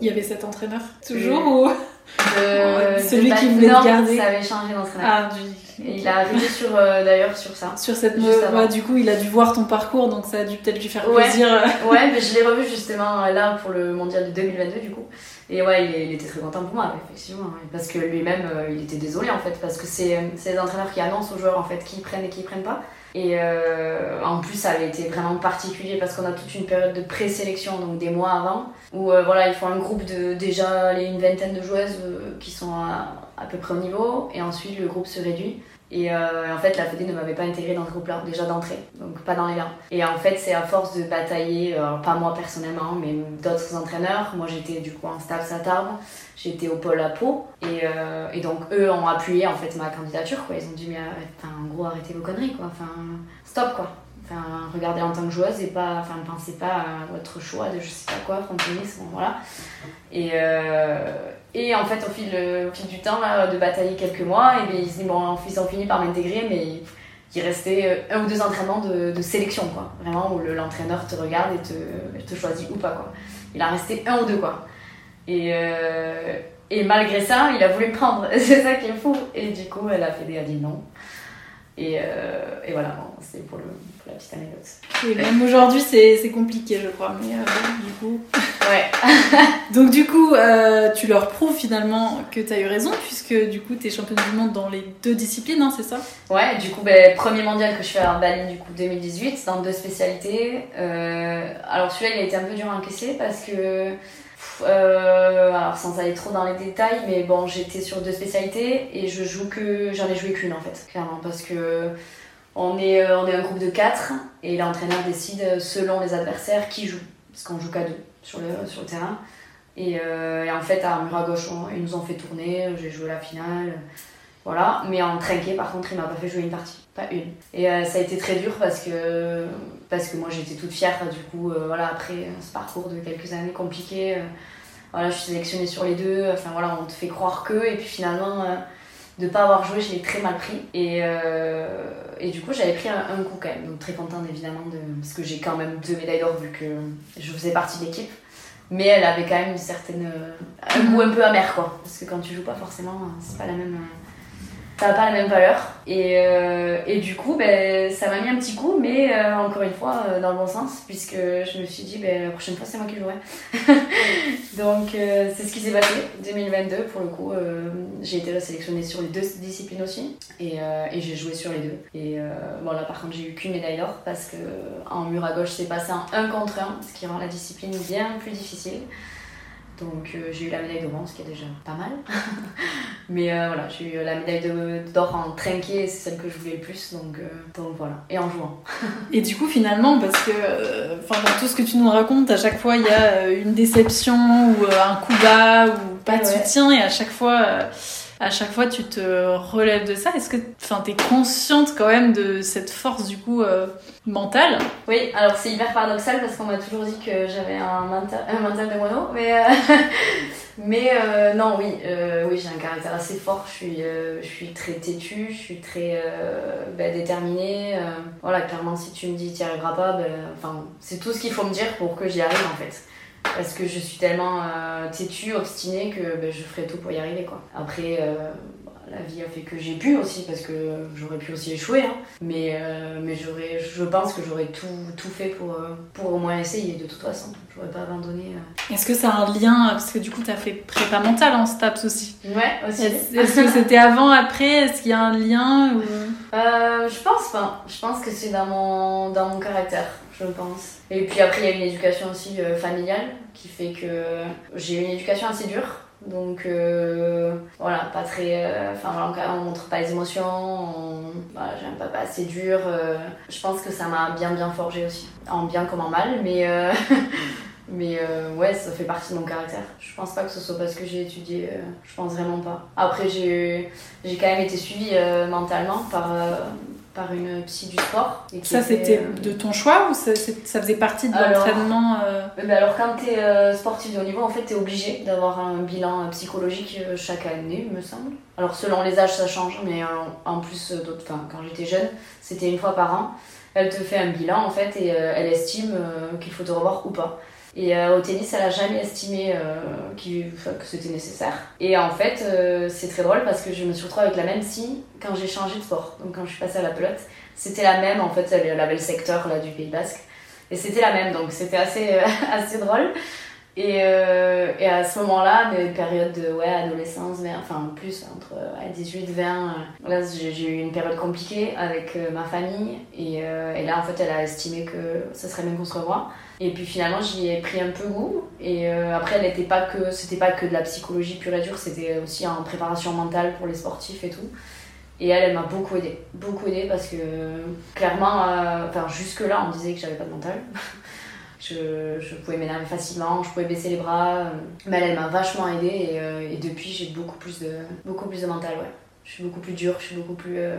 [SPEAKER 1] Il y avait cet entraîneur toujours ou
[SPEAKER 2] de,
[SPEAKER 1] Celui
[SPEAKER 2] de
[SPEAKER 1] qui te
[SPEAKER 2] non,
[SPEAKER 1] garder.
[SPEAKER 2] ça avait changé d'entraîneur.
[SPEAKER 1] Ah, du-
[SPEAKER 2] Et il a arrêté sur, euh, d'ailleurs sur ça.
[SPEAKER 1] Sur cette
[SPEAKER 2] avant.
[SPEAKER 1] ouais, du coup, il a dû voir ton parcours, donc ça a dû peut-être lui faire
[SPEAKER 2] Ouais.
[SPEAKER 1] plaisir.
[SPEAKER 2] Ouais, mais je l'ai revu justement là pour le mondial de 2022 du coup. Et ouais, il, était très content pour moi, effectivement. ouais. Parce que lui-même, euh, il était désolé en fait, parce que c'est euh, c'est les entraîneurs qui annoncent aux joueurs en fait qui prennent et qui prennent pas. Et euh, en plus, ça avait été vraiment particulier parce qu'on a toute une période de présélection, donc des mois avant, où euh, voilà, ils font un groupe de déjà les- une vingtaine de joueuses qui sont à, à peu près au niveau, et ensuite le groupe se réduit. Et euh, en fait, la Fédé ne m'avait pas intégrée dans ce groupe-là, déjà d'entrée, donc pas dans les rangs. Et en fait, c'est à force de batailler, euh, alors pas moi personnellement, mais d'autres entraîneurs. Moi, j'étais du coup en Staps à Tarbes, j'étais au pôle à Pau, et, euh, et donc eux ont appuyé en fait ma candidature, quoi. Ils ont dit, mais en gros, arrêtez vos conneries, quoi. Enfin, stop, quoi. Enfin, regardez en tant que joueuse et pas, enfin, pensez pas à votre choix de je sais pas quoi, front tennis, bon, voilà. Et, euh, et en fait, au fil, fil du temps, de batailler quelques mois, et bien, ils, ils, m'ont- ils ont fini par m'intégrer, mais il restait un ou deux entraînements de, sélection, quoi. Vraiment, où l'entraîneur te regarde et te, choisit ou pas, quoi. Il en restait un ou deux, quoi. Et, et malgré ça, il a voulu me prendre. C'est ça qui est fou. Et du coup, elle a a dit non. Et, euh, et voilà, c'est pour, pour, la petite anecdote.
[SPEAKER 1] Et même aujourd'hui, c'est compliqué, je crois. Mais euh, bon, du coup.
[SPEAKER 2] Ouais.
[SPEAKER 1] Donc, du coup, euh, tu leur prouves finalement que tu as eu raison, puisque du coup, tu es championne du monde dans les deux disciplines, hein, c'est ça?
[SPEAKER 2] Ouais, du coup, ben, premier mondial que je fais à Bali, du coup, 2018, dans deux spécialités. alors, celui-là, il a été un peu dur à encaisser parce que euh, alors sans aller trop dans les détails, mais bon, j'étais sur deux spécialités et je joue que j'en ai joué qu'une en fait, clairement, parce que on est, euh, on est un groupe de quatre et l'entraîneur décide selon les adversaires qui joue, parce qu'on joue qu'à deux sur le, sur le terrain. Et, euh, en fait, à mur à gauche, ils nous ont fait tourner, j'ai joué la finale. Voilà, mais en trinqué, par contre, il m'a pas fait jouer une partie, pas une. Et euh, ça a été très dur parce que, parce que moi j'étais toute fière, du coup, euh, voilà, après ce parcours de quelques années compliqué, euh, voilà, je suis sélectionnée sur les deux, enfin voilà, on te fait croire que, et puis finalement, de pas avoir joué, je l'ai très mal pris. Et, et du coup, j'avais pris un, coup quand même, donc très contente évidemment, de, parce que j'ai quand même deux médailles d'or vu que je faisais partie de l'équipe. Mais elle avait quand même une certaine. un goût un peu amer quoi. Parce que quand tu joues pas forcément, c'est pas la même ça n'a pas la même valeur. Et, euh, et du coup, ben, ça m'a mis un petit coup, mais euh, encore une fois, euh, dans le bon sens, puisque je me suis dit, ben, la prochaine fois, c'est moi qui jouerai. Donc, c'est ce qui s'est passé. 2022, pour le coup, j'ai été sélectionnée sur les deux disciplines aussi, et, et j'ai joué sur les deux. Et bon, là, par contre, j'ai eu qu'une médaille d'or, parce que en mur à gauche, c'est passé en 1 contre 1, ce qui rend la discipline bien plus difficile. Donc euh, j'ai eu la médaille de bronze, ce qui est déjà pas mal. Mais euh, voilà, j'ai eu la médaille d'or en trinqué, c'est celle que je voulais le plus, donc, euh, donc voilà, et en jouant.
[SPEAKER 1] et du coup, finalement, parce que dans tout ce que tu nous racontes, à chaque fois il y a une déception ou un coup bas ou pas de soutien, et à chaque fois à chaque fois tu te relèves de ça. Est-ce que tu es consciente quand même de cette force du coup euh, mentale?
[SPEAKER 2] Oui, alors c'est hyper paradoxal parce qu'on m'a toujours dit que j'avais un mental, un de mono, mais, euh, mais euh, non, oui, oui j'ai un caractère assez fort, je suis, je suis très têtue, je suis très ben, déterminée. voilà, clairement, si tu me dis tu n'y arriveras pas, enfin, c'est tout ce qu'il faut me dire pour que j'y arrive en fait parce que je suis tellement euh, têtue, obstinée que ben, je ferai tout pour y arriver quoi. Après euh, la vie a fait que j'ai pu aussi parce que j'aurais pu aussi échouer hein. mais euh, mais je pense que j'aurais tout, tout fait pour pour au moins essayer de toute façon. J'aurais pas abandonné
[SPEAKER 1] est-ce que ça a un lien parce que du coup tu as fait prépa mentale en STAPS aussi.
[SPEAKER 2] Ouais aussi.
[SPEAKER 1] Est-ce que c'était avant après? Est-ce qu'il y a un lien ou...
[SPEAKER 2] je pense pas. Je pense que c'est dans mon dans mon caractère je pense. Et puis après, il y a une éducation aussi euh, familiale qui fait que j'ai une éducation assez dure. Donc euh, voilà, pas très. Euh, enfin voilà, on, montre pas les émotions, j'ai un papa assez dur. je pense que ça m'a bien bien forgé aussi. En bien comme en mal, mais. Mais ouais, ça fait partie de mon caractère. Je pense pas que ce soit parce que j'ai étudié, je pense vraiment pas. Après, j'ai quand même été suivie mentalement par, par une psy du sport.
[SPEAKER 1] Et ça, c'était euh, de ton choix ou ça, ça faisait partie de l'entraînement
[SPEAKER 2] euh euh, alors, quand tu es sportif de haut niveau, en fait, tu es obligé d'avoir un bilan psychologique chaque année, me semble. Alors, selon les âges, ça change, mais en plus, enfin, quand j'étais jeune, c'était une fois par an. Elle te fait un bilan, en fait, et elle estime qu'il faut te revoir ou pas. Et euh, au tennis, elle a jamais estimé euh, que c'était nécessaire. Et en fait, euh, c'est très drôle parce que je me suis retrouvée avec la même psy quand j'ai changé de sport. Donc quand je suis passée à la pelote, c'était la même. En fait, elle avait le secteur là, du Pays Basque. Et c'était la même, donc c'était assez, assez drôle. Et, et, à ce moment-là, mes périodes de ouais, adolescence, mais, enfin plus entre 18 20, là j'ai eu une période compliquée avec ma famille. Et, et, là, en fait, elle a estimé que ça serait bien qu'on se revoie. Et puis finalement, j'y ai pris un peu goût. Et euh, après, elle n'était pas que, c'était pas que de la psychologie pure et dure, c'était aussi en préparation mentale pour les sportifs et tout. Et elle, elle m'a beaucoup aidé, beaucoup aidé parce que clairement, euh, enfin jusque-là, on disait que j'avais pas de mental. je, je, pouvais m'énerver facilement, je pouvais baisser les bras. Mais elle, elle m'a vachement aidé et, euh, et depuis, j'ai beaucoup plus de, beaucoup plus de mental, ouais. Je suis beaucoup plus dure, je suis beaucoup plus. euh,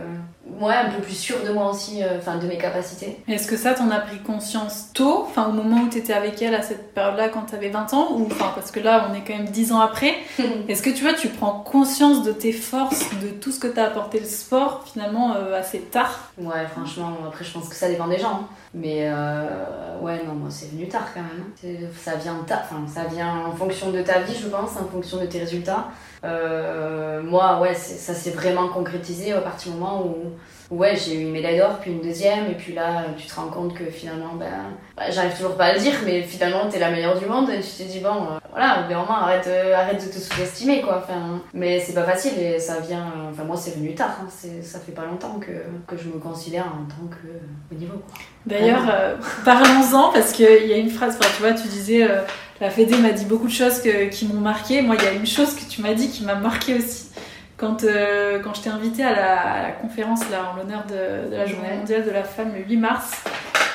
[SPEAKER 2] Ouais, un peu plus sûre de moi aussi, euh, enfin de mes capacités.
[SPEAKER 1] Est-ce que ça, t'en as pris conscience tôt, enfin au moment où t'étais avec elle à cette période-là quand t'avais 20 ans, ou enfin parce que là on est quand même 10 ans après, est-ce que tu vois, tu prends conscience de tes forces, de tout ce que t'as apporté le sport finalement euh, assez tard?
[SPEAKER 2] Ouais, franchement, après je pense que ça dépend des gens. hein. Mais euh, ouais, non, moi c'est venu tard quand même. hein. Ça vient enfin ça vient en fonction de ta vie, je pense, en fonction de tes résultats. Euh, moi, ouais, ça s'est vraiment concrétisé à partir du moment où, ouais, j'ai eu une médaille d'or, puis une deuxième, et puis là, tu te rends compte que finalement, ben, bah, j'arrive toujours pas à le dire, mais finalement, t'es la meilleure du monde, et tu te dis, bon, euh, voilà, au d'un moment, arrête, de- arrête de te sous-estimer, quoi. Enfin, mais c'est pas facile, et ça vient, euh, enfin, moi, c'est venu tard, hein. Ça fait pas longtemps que, que je me considère en tant que euh, haut niveau, quoi.
[SPEAKER 1] D'ailleurs, euh, parlons-en parce qu'il y a une phrase, enfin, tu vois, tu disais, euh, la Fédé m'a dit beaucoup de choses que- qui m'ont marqué. Moi, il y a une chose que tu m'as dit qui m'a marqué aussi. Quand, euh, quand je t'ai invitée à la, à la conférence là, en l'honneur de, de la Journée
[SPEAKER 2] Ouais.
[SPEAKER 1] mondiale de la femme le 8 mars,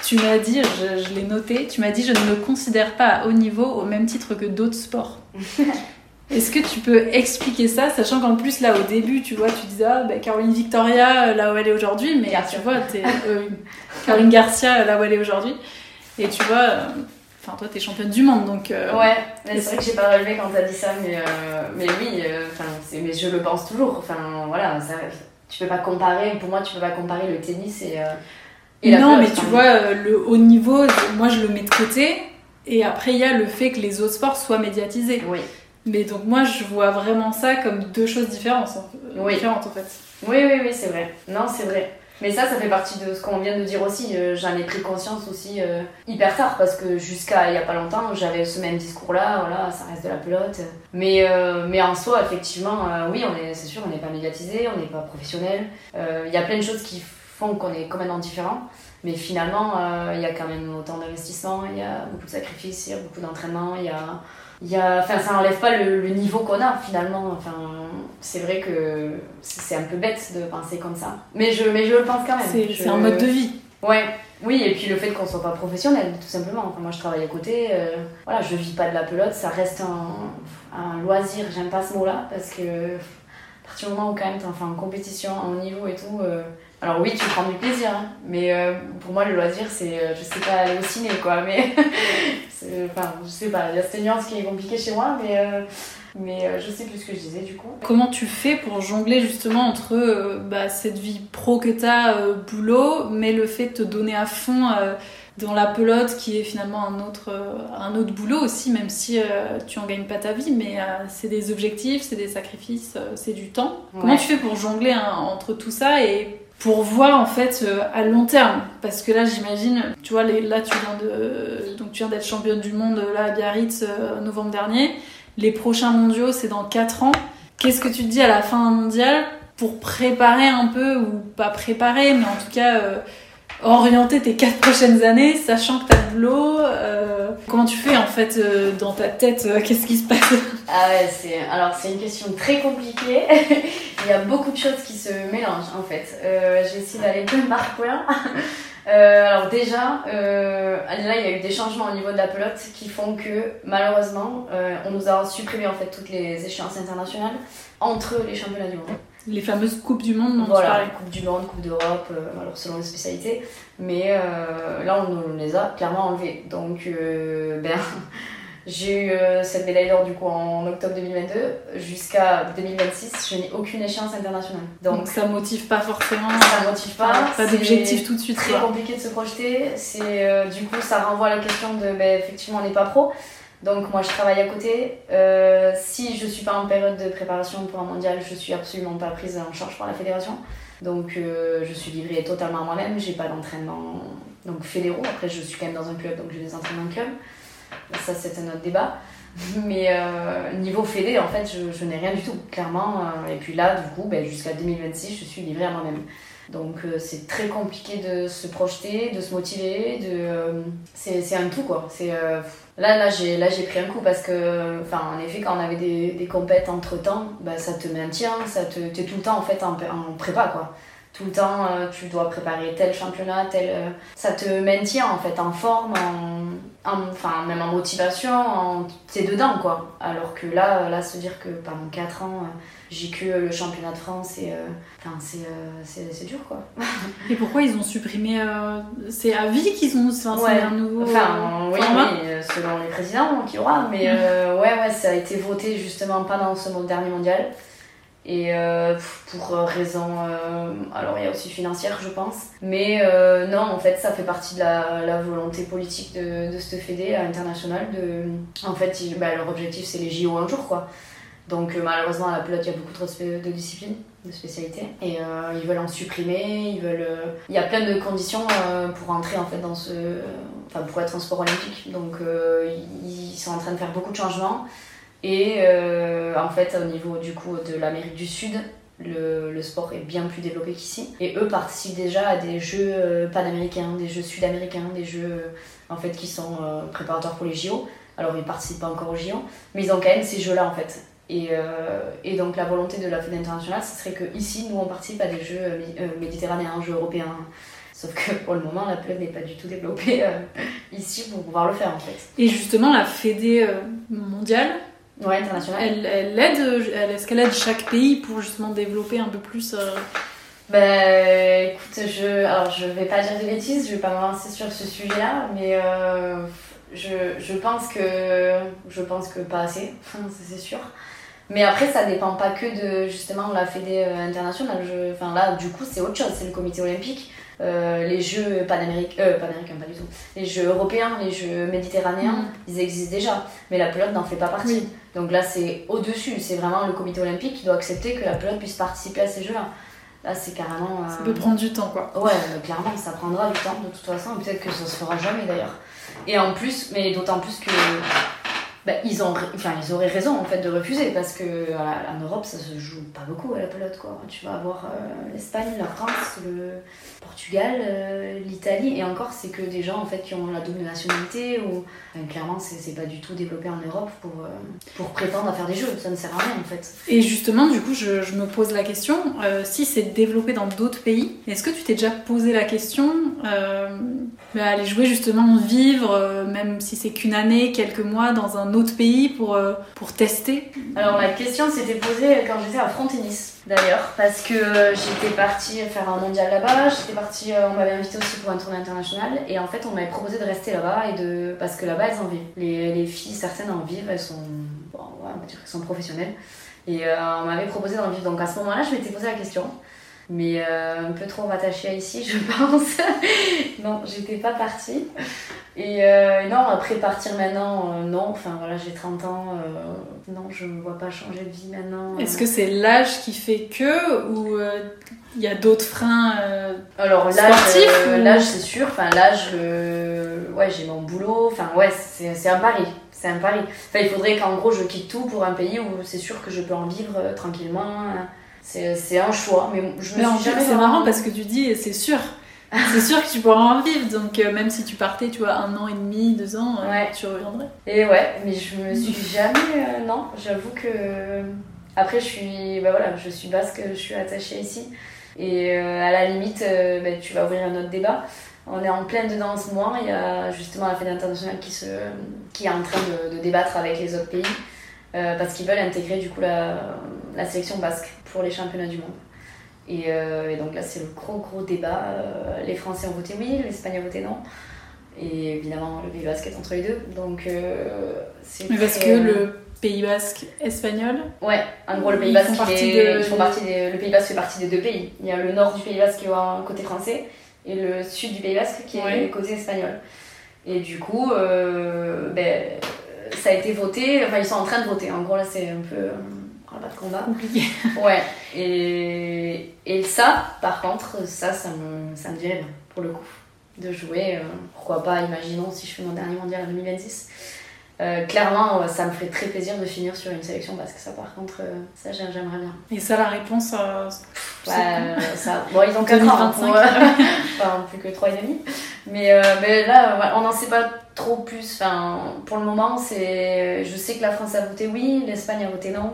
[SPEAKER 1] tu m'as dit, je, je l'ai noté, tu m'as dit je ne me considère pas à haut niveau au même titre que d'autres sports. Est-ce que tu peux expliquer ça, sachant qu'en plus là au début, tu vois, tu disais ah, bah, Caroline Victoria euh, là où elle est aujourd'hui, mais
[SPEAKER 2] Garcia.
[SPEAKER 1] tu vois, t'es euh, Caroline Garcia là où elle est aujourd'hui, et tu vois, euh, enfin toi t'es championne du monde donc. euh,
[SPEAKER 2] Ouais, c'est vrai que j'ai pas relevé quand t'as dit ça, mais, euh, mais oui, euh, enfin, mais je le pense toujours. Enfin, voilà, ça, tu peux pas comparer, pour moi, tu peux pas comparer le tennis et, euh, et la
[SPEAKER 1] non, mais tu vois, euh, le haut niveau, moi je le mets de côté. Et après, il y a le fait que les autres sports soient médiatisés.
[SPEAKER 2] Oui,
[SPEAKER 1] Mais donc, moi, je vois vraiment ça comme deux choses différentes,
[SPEAKER 2] Oui.
[SPEAKER 1] différentes, en fait.
[SPEAKER 2] oui, oui, oui c'est vrai. Non, c'est vrai. Mais ça, ça fait partie de ce qu'on vient de dire aussi. Euh, J'en ai pris conscience aussi euh, hyper tard parce que jusqu'à il y a pas longtemps, j'avais ce même discours-là. Voilà, ça reste de la pelote. Mais, euh, mais en soi, effectivement, oui, c'est sûr, on n'est pas médiatisé, on n'est pas professionnel. Il y a plein de choses qui font qu'on est complètement différent. Mais finalement, il y a quand même autant d'investissement, il y a beaucoup de sacrifices, il y a beaucoup d'entraînement, il y a, y a, enfin, ça n'enlève pas le, le niveau qu'on a finalement. Enfin, c'est vrai que c'est un peu bête de penser comme ça. Mais je, mais je le pense quand même.
[SPEAKER 1] C'est un mode de vie.
[SPEAKER 2] Ouais, oui, et puis le fait qu'on soit pas professionnel, tout simplement. Enfin, moi, je travaille à côté, euh, voilà, je vis pas de la pelote, ça reste un, un loisir, j'aime pas ce mot-là, parce que à partir du moment où quand même t'es enfin, en compétition, haut niveau et tout, euh, alors oui, tu prends du plaisir, hein, mais euh, pour moi, le loisir, c'est, euh, je sais pas, aller au ciné, quoi, mais, enfin, je sais pas, il y a cette nuance qui est compliquée chez moi, mais, euh, mais euh, je sais plus ce que je disais, du coup.
[SPEAKER 1] Comment tu fais pour jongler justement entre bah, cette vie pro que t'as, boulot, mais le fait de te donner à fond dans la pelote qui est finalement un autre, un autre boulot aussi, même si euh, tu en gagnes pas ta vie, mais euh, c'est des objectifs, c'est des sacrifices, euh, c'est du temps. Comment tu fais pour jongler hein, entre tout ça et pour voir en fait euh, à long terme Parce que là j'imagine, tu vois, là tu viens de, donc tu viens d'être championne du monde euh, là à Biarritz euh, novembre dernier. Les prochains mondiaux c'est dans 4 ans. Qu'est-ce que tu te dis à la fin d'un mondial pour préparer un peu, ou pas préparer, mais en tout cas orienter tes 4 prochaines années, sachant que t'as le euh, Comment tu fais en fait euh, dans ta tête euh, Qu'est-ce qui se passe
[SPEAKER 2] Ah c'est une question très compliquée. il y a beaucoup de choses qui se mélangent en fait. J'ai d'aller peu par alors déjà, là il y a eu des changements au niveau de la pelote qui font que malheureusement on nous a supprimé en fait toutes les échéances internationales entre les championnats du monde.
[SPEAKER 1] Les fameuses coupes du monde dont tu
[SPEAKER 2] Voilà,
[SPEAKER 1] parlais.
[SPEAKER 2] Coupe du Monde, Coupe d'Europe, euh, alors selon les spécialités. Mais euh, là, on nous les a clairement enlevés. Donc, euh, ben, j'ai eu cette médaille d'or du coup en octobre 2022. Jusqu'à 2026, je n'ai aucune échéance internationale.
[SPEAKER 1] Donc
[SPEAKER 2] Donc,
[SPEAKER 1] ça motive pas forcément.
[SPEAKER 2] ça ne motive pas.
[SPEAKER 1] Pas
[SPEAKER 2] c'est
[SPEAKER 1] d'objectif tout de suite. Quoi.
[SPEAKER 2] compliqué de se projeter. C'est du coup, ça renvoie à la question de, ben, effectivement, on n'est pas pro. Donc moi je travaille à côté. Euh, si je suis pas en période de préparation pour un mondial, je suis absolument pas prise en charge par la fédération. Donc euh, je suis livrée totalement à moi-même. J'ai pas d'entraînement donc fédéraux. Après je suis quand même dans un club donc j'ai des entraînements club. Ça c'est un autre débat. Mais euh, niveau fédé en fait je, je n'ai rien du tout clairement. Et puis là du coup ben, jusqu'à 2026 je suis livrée à moi-même. Donc euh, c'est très compliqué de se projeter, de se motiver, de euh, c'est un tout quoi. C'est euh, là là j'ai là j'ai pris un coup parce que enfin en effet quand on avait des des compètes entre temps, bah ça te maintient, ça te t'es tout le temps en fait en, prépa quoi. tout le temps tu dois préparer tel championnat, tel. ça te maintient en fait en forme, en, même en motivation, en... t'es dedans quoi. Alors que là, là se dire que pendant 4 ans j'ai que le championnat de France et euh, enfin, euh, c'est dur quoi.
[SPEAKER 1] et pourquoi ils ont supprimé euh, C'est à vie qu'ils ont enfin,
[SPEAKER 2] ouais.
[SPEAKER 1] un nouveau
[SPEAKER 2] enfin, oui, selon les présidents qu'il y aura, mais mm. ouais, ouais, ça a été voté justement pendant ce dernier mondial. Et pour raison, alors il y a aussi financière je pense, mais non en fait ça fait partie de la, la volonté politique de, de ce fédé international. De, en fait bah, leur objectif c'est les JO un jour quoi. Donc euh, malheureusement à la pelote il y a beaucoup trop de disciplines, de spécialités et euh, ils veulent en supprimer, euh, il y a plein de conditions pour entrer en fait dans ce enfin pour être un sport olympique. Donc ils sont en train de faire beaucoup de changements et en fait au niveau du coup de l'Amérique du Sud le, le, sport est bien plus développé qu'ici. Et eux participent déjà à des jeux panaméricains, des jeux sud-américains, des jeux en fait qui sont préparatoires pour les JO. Alors ils participent pas encore aux JO, mais ils ont quand même ces jeux-là en fait. Euh, et, donc la volonté de la Fédération internationale, ce serait que ici, nous, on participe à des jeux euh, méditerranéens, jeux européens. Sauf que pour le moment, la pelote n'est pas du tout développée euh, ici pour pouvoir le faire en fait.
[SPEAKER 1] Et justement, la Fédé mondiale,
[SPEAKER 2] ouais, internationale,
[SPEAKER 1] elle, elle aide, est-ce qu'elle aide chaque pays pour justement développer un peu plus
[SPEAKER 2] Ben écoute, je, alors je vais pas dire des bêtises, je vais pas m'avancer sur ce sujet-là, mais je, je, pense que je pense que pas assez, c'est sûr. Mais après, ça dépend pas que de justement la Fédé euh, internationale. Je, enfin là, du coup, c'est autre chose. C'est le comité olympique. Euh, les jeux panaméricains, euh, panaméricains, pas du tout. Les jeux européens, les jeux méditerranéens, mm. ils existent déjà. Mais la pelote n'en fait pas partie. Donc là, c'est au-dessus. C'est vraiment le comité olympique qui doit accepter que la pelote puisse participer à ces jeux-là. Là, c'est carrément.
[SPEAKER 1] Ça peut prendre du temps, quoi.
[SPEAKER 2] Ouais, clairement, ça prendra du temps de toute façon. Peut-être que ça se fera jamais d'ailleurs. Et en plus, mais d'autant plus que bah, ils, ont, enfin, ils auraient raison en fait de refuser parce que en Europe ça se joue pas beaucoup à la pelote quoi. Tu vas avoir euh, l'Espagne, la France, le Portugal, euh, l'Italie et encore c'est que des gens en fait qui ont la double nationalité ou clairement c'est pas du tout développé en Europe pour, euh, pour prétendre à faire des jeux, ça ne sert à rien en fait.
[SPEAKER 1] Et justement du coup je, je me pose la question, si c'est développé dans d'autres pays, est-ce que tu t'es déjà posé la question bah, aller jouer justement, vivre, même si c'est qu'une année, quelques mois dans un autre pays pour, euh, pour tester
[SPEAKER 2] Alors la question s'était posée quand j'étais à Frontenis d'ailleurs, parce que j'étais partie faire un mondial là-bas, j'étais partie, euh, on m'avait invité aussi pour un tournoi international, et en fait on m'avait proposé de rester là-bas, et de... parce que là-bas elles en vivent. Les, les, filles, certaines en vivent, elles sont, bon, sont professionnelles, et euh, on m'avait proposé d'en vivre. Donc à ce moment-là, je m'étais posé la question mais euh, un peu trop rattachée à ici, je pense. non, j'étais pas partie. Et euh, non, après partir maintenant, euh, non, enfin voilà, j'ai 30 ans, non, je ne vois pas changer de vie maintenant.
[SPEAKER 1] Est-ce que c'est l'âge qui fait que, ou il y a d'autres freins
[SPEAKER 2] Alors l'âge, l'âge c'est sûr, enfin l'âge, ouais, j'ai mon boulot, enfin ouais, c'est un pari. C'est un pari. Enfin, il faudrait qu'en gros je quitte tout pour un pays où c'est sûr que je peux en vivre tranquillement c'est un choix, mais je me suis
[SPEAKER 1] C'est marrant parce que tu dis, c'est sûr. c'est sûr que tu pourras en vivre, donc euh, même si tu partais, tu vois, un an et demi, deux ans, euh, tu reviendrais.
[SPEAKER 2] Et ouais, mais je me suis jamais. Euh, non, j'avoue que. Après, je suis. Bah voilà, je suis basque, je suis attachée ici. Et à la limite, bah, tu vas ouvrir un autre débat. On est en pleine dedans en ce moment. Il y a justement la Fédération internationale qui, se, qui est en train de, de débattre avec les autres pays. parce qu'ils veulent intégrer du coup la, la sélection basque pour les championnats du monde. Euh, et, donc là, c'est le gros gros débat. Euh, les Français ont voté oui, l'Espagne a voté non. Et évidemment, le Pays Basque est entre les deux. Donc, euh,
[SPEAKER 1] c'est. Mais parce que le Pays Basque espagnol.
[SPEAKER 2] Ouais, en gros, le Pays Basque, font partie de... font partie le Pays Basque fait partie des deux pays. Il y a le nord du Pays Basque qui est côté français et le sud du Pays Basque qui est côté espagnol. Et du coup, ben, ça a été voté. Enfin, ils sont en train de voter. En gros, là, c'est un peu pas de combat.
[SPEAKER 1] Compliqué.
[SPEAKER 2] Ouais. Et, et ça, par contre, ça, ça me, ça me dirait bien, pour le coup. De jouer, euh, pourquoi pas, imaginons si je fais mon dernier mondial en 2026. Euh, clairement, ça me ferait très plaisir de finir sur une sélection parce que ça, par contre, euh, ça, j'aimerais bien.
[SPEAKER 1] Et ça, la réponse, euh,
[SPEAKER 2] ça... Bon, ils ont 4 ans, hein, enfin, plus que 3 et demi. Mais, mais là, on n'en sait pas trop plus. Enfin, pour le moment, c'est... je sais que la France a voté oui, l'Espagne a voté non.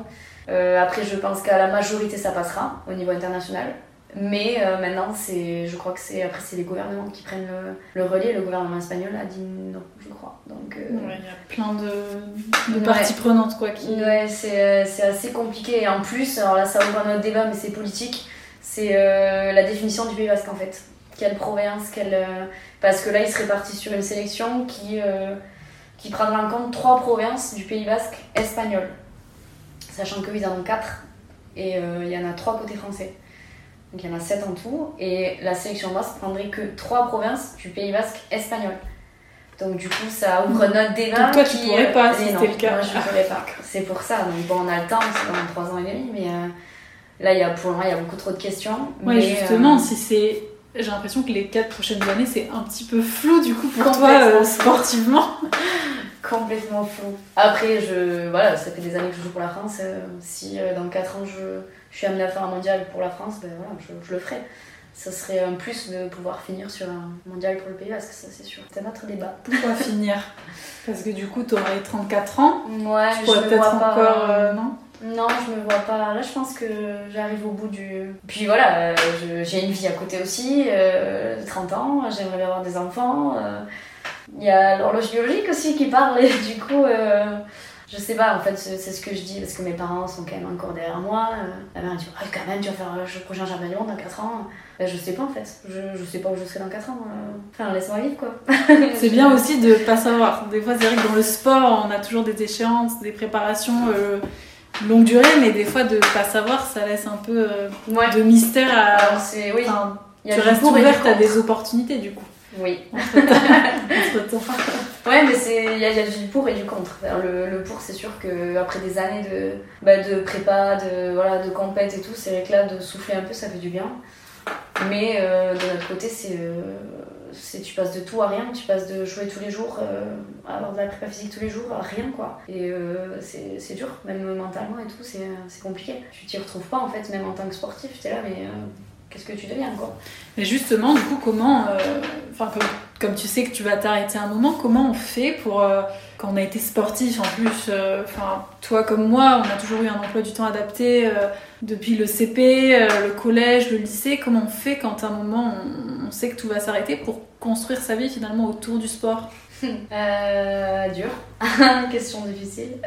[SPEAKER 2] Euh, après, je pense qu'à la majorité, ça passera au niveau international. Mais euh, maintenant, c'est, je crois que c'est après c'est les gouvernements qui prennent le, le, relais. Le gouvernement espagnol a dit non, je crois. Donc
[SPEAKER 1] euh, il y a plein de, de parties prenantes quoi. Qui...
[SPEAKER 2] Ouais, c'est, c'est assez compliqué. Et en plus, alors là, ça ouvre un autre débat, mais c'est politique. C'est la définition du Pays Basque en fait. Quelle province, quelle parce que là, il serait parti sur une sélection qui qui prendra en compte trois provinces du Pays Basque espagnol, sachant qu'ils en ont quatre et il y en a trois côté français. Donc il y en a 7 en tout. Et la sélection basque prendrait que 3 provinces du Pays basque espagnol. Donc du coup, ça ouvre notre débat.
[SPEAKER 1] Donc toi, tu pourrais pas, si c'était le cas.
[SPEAKER 2] Moi, je pourrais pas. C'est pour ça. Donc bon, on a le temps, c'est dans 3 ans et demi, mais euh, là, y a, pour le moment, il y a beaucoup trop de questions.
[SPEAKER 1] Ouais, justement, euh, si c'est... J'ai l'impression que les 4 prochaines années, c'est un petit peu flou, du coup, pour toi, euh, sportivement.
[SPEAKER 2] Complètement flou. Après, je, voilà, ça fait des années que je joue pour la France. si dans 4 ans, je je suis amenée à faire un mondial pour la France, ben voilà, je, le ferai. Ça serait un plus de pouvoir finir sur un mondial pour le pays, parce que ça c'est sûr. C'est un autre débat.
[SPEAKER 1] Pourquoi finir? Parce que du coup, tu aurais 34 ans.
[SPEAKER 2] Ouais,
[SPEAKER 1] tu pourrais peut-être encore. Euh, non?
[SPEAKER 2] Non, je me vois pas. Là, je pense que j'arrive au bout du. Puis voilà, euh, j'ai une vie à côté aussi, euh, 30 ans, j'aimerais avoir des enfants. Euh. Il y a l'horloge biologique aussi qui parle, et du coup, je sais pas, en fait, c'est ce que je dis parce que mes parents sont quand même encore derrière moi. Euh, la mère dit, ah, quand même, tu vas faire le prochain jardin dans 4 ans. Ben, je sais pas en fait, je, je sais pas où je serai dans 4 ans. Euh. Enfin, laisse-moi vivre quoi.
[SPEAKER 1] c'est bien aussi de pas savoir. Des fois, c'est vrai que dans le sport, on a toujours des échéances, des préparations euh, longue durée, mais des fois, de pas savoir, ça laisse un peu de mystère à.
[SPEAKER 2] Alors, c'est, oui.
[SPEAKER 1] tu restes ouverte à des opportunités du coup.
[SPEAKER 2] Oui. ouais, mais il y, a du pour et du contre. Le, le pour, c'est sûr qu'après des années de, bah, de prépa, de, voilà, de compète et tout, c'est vrai que là, de souffler un peu, ça fait du bien. Mais euh, de notre côté, euh, tu passes de tout à rien. Tu passes de jouer tous les jours, euh, avoir de la prépa physique tous les jours, à rien quoi. Et c'est dur, même mentalement et tout, c'est compliqué. Tu t'y retrouves pas en fait, même en tant que sportif. Tu es là, mais qu'est-ce que tu deviens quoi?
[SPEAKER 1] Mais justement, du coup, comment, euh, enfin comme, comme, tu sais que tu vas t'arrêter un moment, comment on fait pour euh, quand on a été sportif en plus, euh, enfin toi comme moi, on a toujours eu un emploi du temps adapté depuis le CP, le collège, le lycée. Comment on fait quand à un moment on, sait que tout va s'arrêter pour construire sa vie finalement autour du sport?
[SPEAKER 2] Dur, question difficile.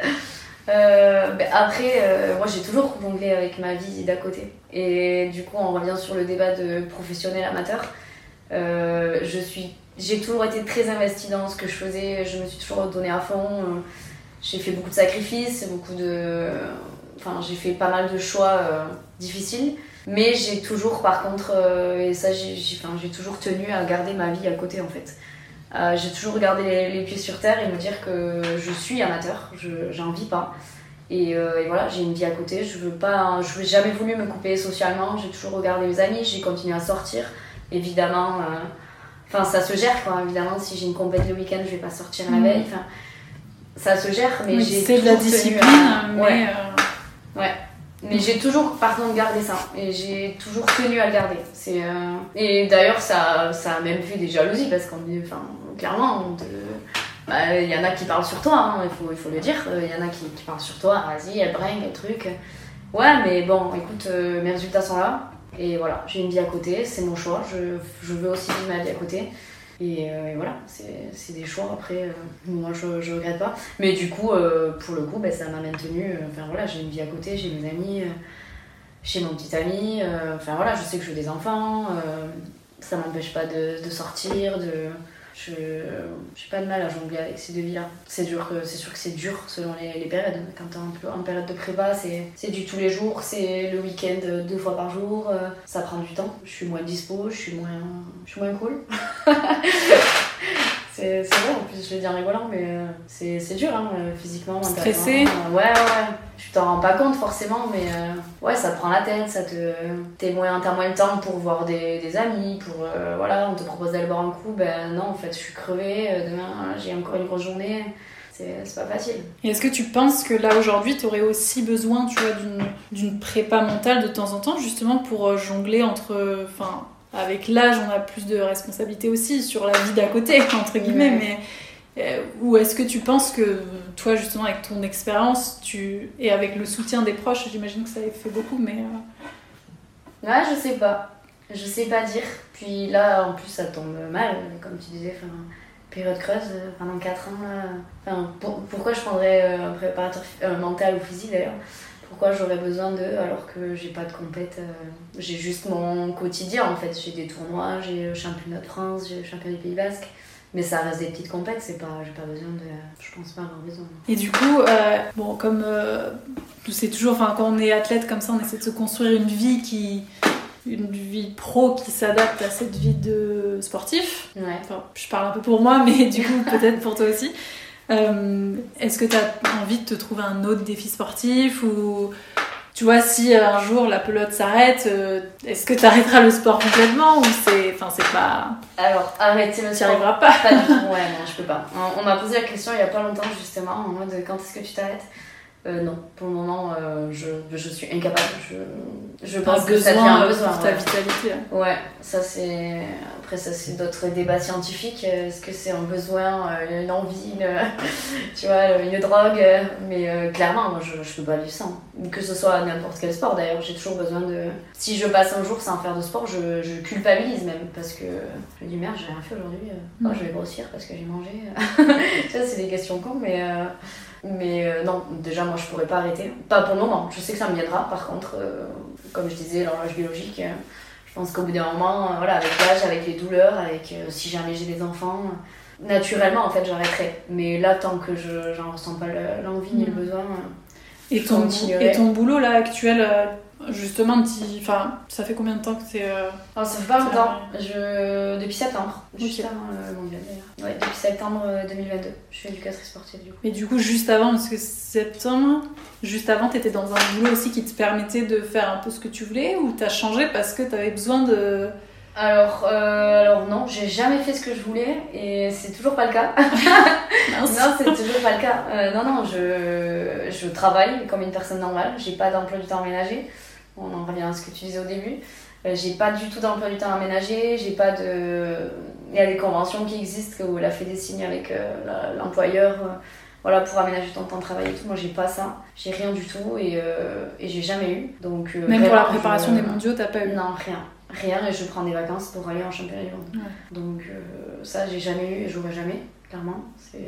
[SPEAKER 2] Euh, ben après, euh, moi j'ai toujours jonglé avec ma vie d'à côté. Et du coup, on revient sur le débat de professionnel amateur. Euh, je suis, j'ai toujours été très investie dans ce que je faisais. Je me suis toujours donnée à fond. J'ai fait beaucoup de sacrifices, beaucoup de, enfin j'ai fait pas mal de choix difficiles. Mais j'ai toujours, par contre, et ça j'ai, enfin, toujours tenu à garder ma vie à côté en fait. Euh, j'ai toujours regardé les, pieds sur terre et me dire que je suis amateur, je j'en vis pas. Et, euh, et voilà, j'ai une vie à côté, je veux pas, je n'ai jamais voulu me couper socialement, j'ai toujours regardé mes amis, j'ai continué à sortir. Évidemment, euh, enfin ça se gère quoi, évidemment, si j'ai une compète le week-end, je vais pas sortir la mm. veille. Enfin, ça se gère, mais j'ai.
[SPEAKER 1] C'est de la discipline, mais.
[SPEAKER 2] Ouais. ouais. Mais j'ai toujours, par contre, gardé ça. Et j'ai toujours tenu à le garder. C'est, Et d'ailleurs, ça, ça a même fait des jalousies parce qu'on enfin, clairement, bah, il y en a qui parlent sur toi, hein, il, faut, il faut le dire. Il y en a qui, qui parlent sur toi, vas-y, elle bringue, le truc. Ouais, mais bon, écoute, euh, mes résultats sont là. Et voilà, j'ai une vie à côté, c'est mon choix. Je, je, veux aussi vivre ma vie à côté. Et, euh, voilà, c'est des choix. Après, euh, moi, je, regrette pas. Mais du coup, pour le coup, ben, ça m'a maintenu. Enfin voilà, j'ai une vie à côté, j'ai mes amis, j'ai mon petit ami. Enfin voilà, je sais que je veux des enfants. ça m'empêche pas de, de sortir, de je n'ai pas de mal à jongler avec ces deux vies-là. C'est dur, c'est sûr que c'est dur selon les, les périodes. Quand tu es en, période de prépa, c'est du tous les jours, c'est le week-end deux fois par jour, euh, ça prend du temps. Je suis moins dispo, je suis moins, je suis moins cool. c'est vrai, en plus je le dis en rigolant, mais euh, c'est dur hein, euh, physiquement,
[SPEAKER 1] Stressé
[SPEAKER 2] Ouais, ouais. Tu t'en rends pas compte forcément, mais euh, ouais, ça te prend la tête, ça te. T'es moins, t'as moins le temps pour voir des, des amis, pour. voilà, on te propose d'aller boire un coup, ben non, en fait, je suis crevée, demain j'ai encore une grosse journée. C'est pas facile.
[SPEAKER 1] Et est-ce que tu penses que là aujourd'hui, tu aurais aussi besoin, tu vois, d'une prépa mentale de temps en temps, justement pour jongler entre. Enfin, avec l'âge, on a plus de responsabilités aussi sur la vie d'à côté, entre guillemets, mais euh, ou est-ce que tu penses que toi, justement, avec ton expérience, tu et avec le soutien des proches, j'imagine que ça a fait beaucoup, mais.
[SPEAKER 2] Euh... Ouais, je sais pas. Je sais pas dire. Puis là, en plus, ça tombe mal, comme tu disais. Période creuse euh, pendant 4 ans. Là. Enfin, pour- pourquoi je prendrais euh, un préparateur mental ou physique d'ailleurs Pourquoi j'aurais besoin d'eux alors que j'ai pas de compète euh, J'ai juste mon quotidien en fait. J'ai des tournois, j'ai le championnat de France, j'ai le championnat du Pays Basque. Mais ça reste des petites compètes, c'est pas, j'ai pas besoin de. Je pense pas avoir besoin.
[SPEAKER 1] Et du coup, euh, bon, comme euh, c'est toujours, enfin, quand on est athlète comme ça, on essaie de se construire une vie qui, une vie pro qui s'adapte à cette vie de sportif.
[SPEAKER 2] Ouais.
[SPEAKER 1] Enfin, je parle un peu pour moi, mais du coup, peut-être pour toi aussi. Euh, Est-ce que tu as envie de te trouver un autre défi sportif ou tu vois si un jour la pelote s'arrête, euh, est-ce que tu arrêteras le sport complètement ou c'est, enfin, c'est pas,
[SPEAKER 2] Alors, arrêtez le
[SPEAKER 1] tu
[SPEAKER 2] sport.
[SPEAKER 1] arriveras pas.
[SPEAKER 2] Pas du tout, ouais, non, je peux pas. On, on m'a posé la question il y a pas longtemps, justement, en mode quand est-ce que tu t'arrêtes? Euh, Non, pour le moment, euh, je, je suis incapable. Je, je pense que ça devient un
[SPEAKER 1] euh,
[SPEAKER 2] besoin.
[SPEAKER 1] pour ta
[SPEAKER 2] ouais.
[SPEAKER 1] vitalité.
[SPEAKER 2] Ouais, ça c'est. Après, ça c'est d'autres débats scientifiques. Est-ce que c'est un besoin, une envie, une... tu vois, une drogue Mais euh, clairement, moi je, je peux pas vivre sans. Que ce soit n'importe quel sport d'ailleurs, j'ai toujours besoin de. Si je passe un jour sans faire de sport, je, je culpabilise même parce que je me dis merde, j'ai rien fait aujourd'hui. euh, oh, je vais grossir parce que j'ai mangé. vois, c'est des questions cons, mais. Mais euh, non, déjà moi je pourrais pas arrêter. Pas pour le moment, je sais que ça me viendra. Par contre, euh, comme je disais, l'horloge biologique, euh, je pense qu'au bout d'un moment, voilà, avec l'âge, avec les douleurs, avec si jamais j'ai des enfants, naturellement en fait j'arrêterai. Mais là, tant que je j'en ressens pas le- l'envie ni le
[SPEAKER 1] Mhm.
[SPEAKER 2] besoin,
[SPEAKER 1] Et ton,
[SPEAKER 2] continuerai.
[SPEAKER 1] et ton boulot là actuel, justement, enfin, ça fait combien de temps que t'es. euh,
[SPEAKER 2] Alors, ça fait pas longtemps, je... depuis septembre, juste
[SPEAKER 1] Ok.
[SPEAKER 2] avant le mondial d'ailleurs. Ouais, depuis septembre euh, 2022, je suis éducatrice sportive du coup.
[SPEAKER 1] Mais du coup, juste avant, parce que septembre, juste avant, t'étais dans un boulot aussi qui te permettait de faire un peu ce que tu voulais ou t'as changé parce que t'avais besoin de.
[SPEAKER 2] Alors, euh, alors non, j'ai jamais fait ce que je voulais et c'est toujours pas le cas. Non, c'est toujours pas le cas. Euh, non, non, je, je travaille comme une personne normale. J'ai pas d'emploi du temps aménagé. On en revient à ce que tu disais au début. Euh, j'ai pas du tout d'emploi du temps aménagé. J'ai pas de. Il y a des conventions qui existent où la Fédé signe avec euh, l'employeur. euh, voilà, pour aménager ton temps de travail et tout. Moi, j'ai pas ça. J'ai rien du tout et, et j'ai jamais eu. Donc,
[SPEAKER 1] Même pour la préparation
[SPEAKER 2] je-
[SPEAKER 1] des mondiaux, t'as pas eu.
[SPEAKER 2] non, rien. Rien, et je prends des vacances pour aller en championnat du monde.
[SPEAKER 1] Ouais.
[SPEAKER 2] Donc ça, j'ai jamais eu et j'aurai jamais, clairement. C'est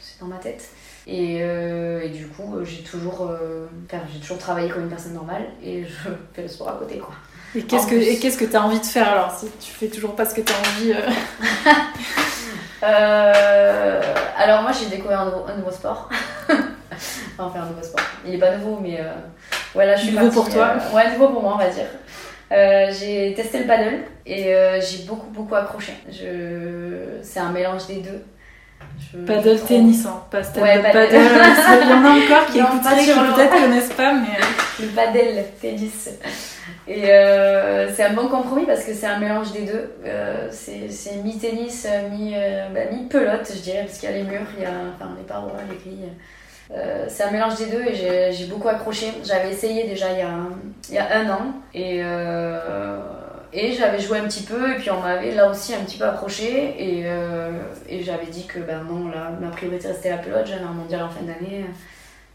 [SPEAKER 2] c'est dans ma tête. Et, euh, et du coup, euh, j'ai toujours, euh, j'ai toujours travaillé comme une personne normale et je fais le sport à côté, quoi.
[SPEAKER 1] Et qu'est-ce que et qu'est-ce que t'as envie de faire alors si tu fais toujours pas ce que t'as envie euh,
[SPEAKER 2] alors moi, j'ai découvert un nouveau, un nouveau sport. enfin, un nouveau sport. Il est pas nouveau, mais euh, voilà, je suis
[SPEAKER 1] Nouveau
[SPEAKER 2] partie,
[SPEAKER 1] pour toi.
[SPEAKER 2] euh, ouais, nouveau pour moi, on va dire. J'ai testé le paddle et j'ai beaucoup beaucoup accroché. Je... C'est un mélange des deux. Je-
[SPEAKER 1] paddle tennis, hein, pas stand
[SPEAKER 2] Ouais, paddle.
[SPEAKER 1] paddle. Il y en a encore qui
[SPEAKER 2] Non,
[SPEAKER 1] écouteraient, qui peut-être connaissent pas, mais. euh,
[SPEAKER 2] le paddle tennis. Et euh, c'est un bon compromis parce que c'est un mélange des deux. Euh, c'est mi-tennis, mi, bah, mi-pelote, je dirais, parce qu'il y a les murs, il y a enfin, les parois, les grilles. Euh, c'est un mélange des deux et j'ai- j'ai beaucoup accroché. J'avais essayé déjà il y a, il y a un an et, euh, et j'avais joué un petit peu et puis on m'avait là aussi un petit peu accroché et, euh, et j'avais dit que ben non, là, ma priorité restait la pelote, j'avais un mondial en fin d'année,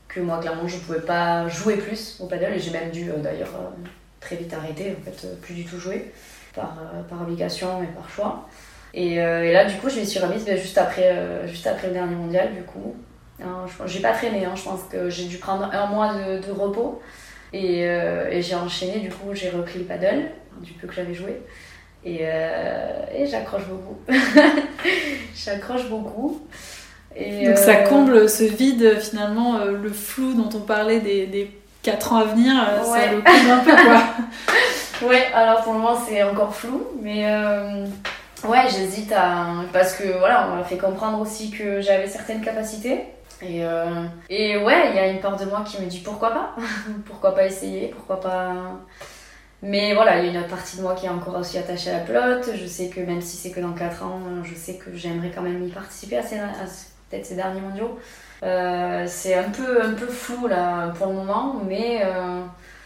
[SPEAKER 2] que moi clairement je pouvais pas jouer plus au paddle et j'ai même dû euh, d'ailleurs euh, très vite arrêter, en fait, plus du tout jouer par, par obligation et par choix. Et, là, du coup, je m'y suis remise ben, juste, après, juste après le dernier mondial, du coup. Hein, j'ai pas traîné, hein, je pense que j'ai dû prendre un mois de, repos. Et j'ai enchaîné, du coup, j'ai repris le paddle, du peu que j'avais joué. Et, euh, et j'accroche beaucoup. j'accroche beaucoup. Et,
[SPEAKER 1] Donc ça
[SPEAKER 2] euh,
[SPEAKER 1] comble ce vide, finalement, euh, le flou dont on parlait des, des 4 ans à venir, ça le comble un peu quoi.
[SPEAKER 2] Ouais, alors pour le moment c'est encore flou, mais ouais, j'hésite à. Parce que voilà, on m'a fait comprendre aussi que j'avais certaines capacités. Et, euh, et ouais, il y a une part de moi qui me dit pourquoi pas Pourquoi pas essayer Pourquoi pas. Mais voilà, il y a une autre partie de moi qui est encore aussi attachée à la pelote. Je sais que même si c'est que dans 4 ans, je sais que j'aimerais quand même y participer à, ces, peut-être ces derniers mondiaux. Euh, c'est un peu, un peu flou là pour le moment, mais. euh,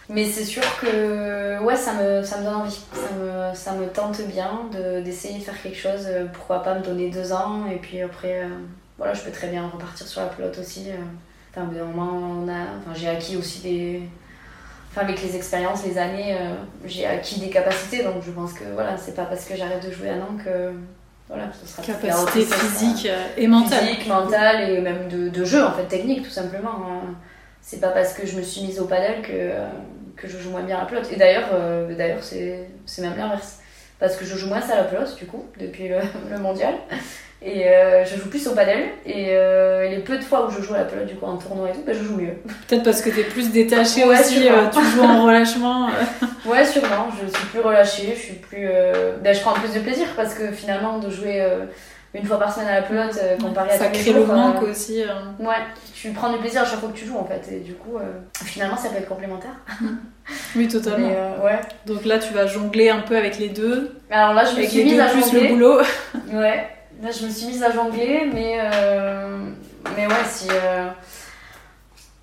[SPEAKER 2] mais c'est sûr que ouais, ça me, ça me donne envie. Ça me, ça me tente bien de- d'essayer de faire quelque chose. Euh, Pourquoi pas me donner deux ans et puis après, voilà, je peux très bien repartir sur la pelote aussi. Enfin, au bout d'un moment, on a, enfin, j'ai acquis aussi des, enfin avec les expériences, les années, euh, j'ai acquis des capacités. Donc je pense que voilà, c'est pas parce que j'arrête de jouer un an que voilà, ce sera
[SPEAKER 1] capacité physique euh, et mentale.
[SPEAKER 2] Physique, mentale et même de, de, jeu en fait, technique tout simplement. Hein. C'est pas parce que je me suis mise au paddle que, euh, que je joue moins bien à la pelote. Et d'ailleurs, d'ailleurs c'est même l'inverse. Parce que je joue moins à la pelote du coup, depuis le, le mondial. Et euh, je joue plus au padel. Et euh, les peu de fois où je joue à la pelote, du coup, en tournoi et tout, bah, je joue mieux.
[SPEAKER 1] Peut-être parce que t'es plus détachée aussi, euh, tu joues en relâchement.
[SPEAKER 2] ouais, sûrement. Je suis plus relâchée, je suis plus. Bah, je prends plus de plaisir parce que finalement, de jouer une fois par semaine à la pelote, comparé à
[SPEAKER 1] Ça crée le manque aussi.
[SPEAKER 2] Ouais, tu prends du plaisir à chaque fois que tu joues en fait. Et du coup, finalement, ça peut être complémentaire.
[SPEAKER 1] oui, totalement.
[SPEAKER 2] ouais.
[SPEAKER 1] Donc là, tu vas jongler un peu avec les deux.
[SPEAKER 2] Alors là, je me suis mise à
[SPEAKER 1] jongler. le boulot.
[SPEAKER 2] ouais. Là, je me suis mise à jongler, mais, euh, mais ouais, si. Euh,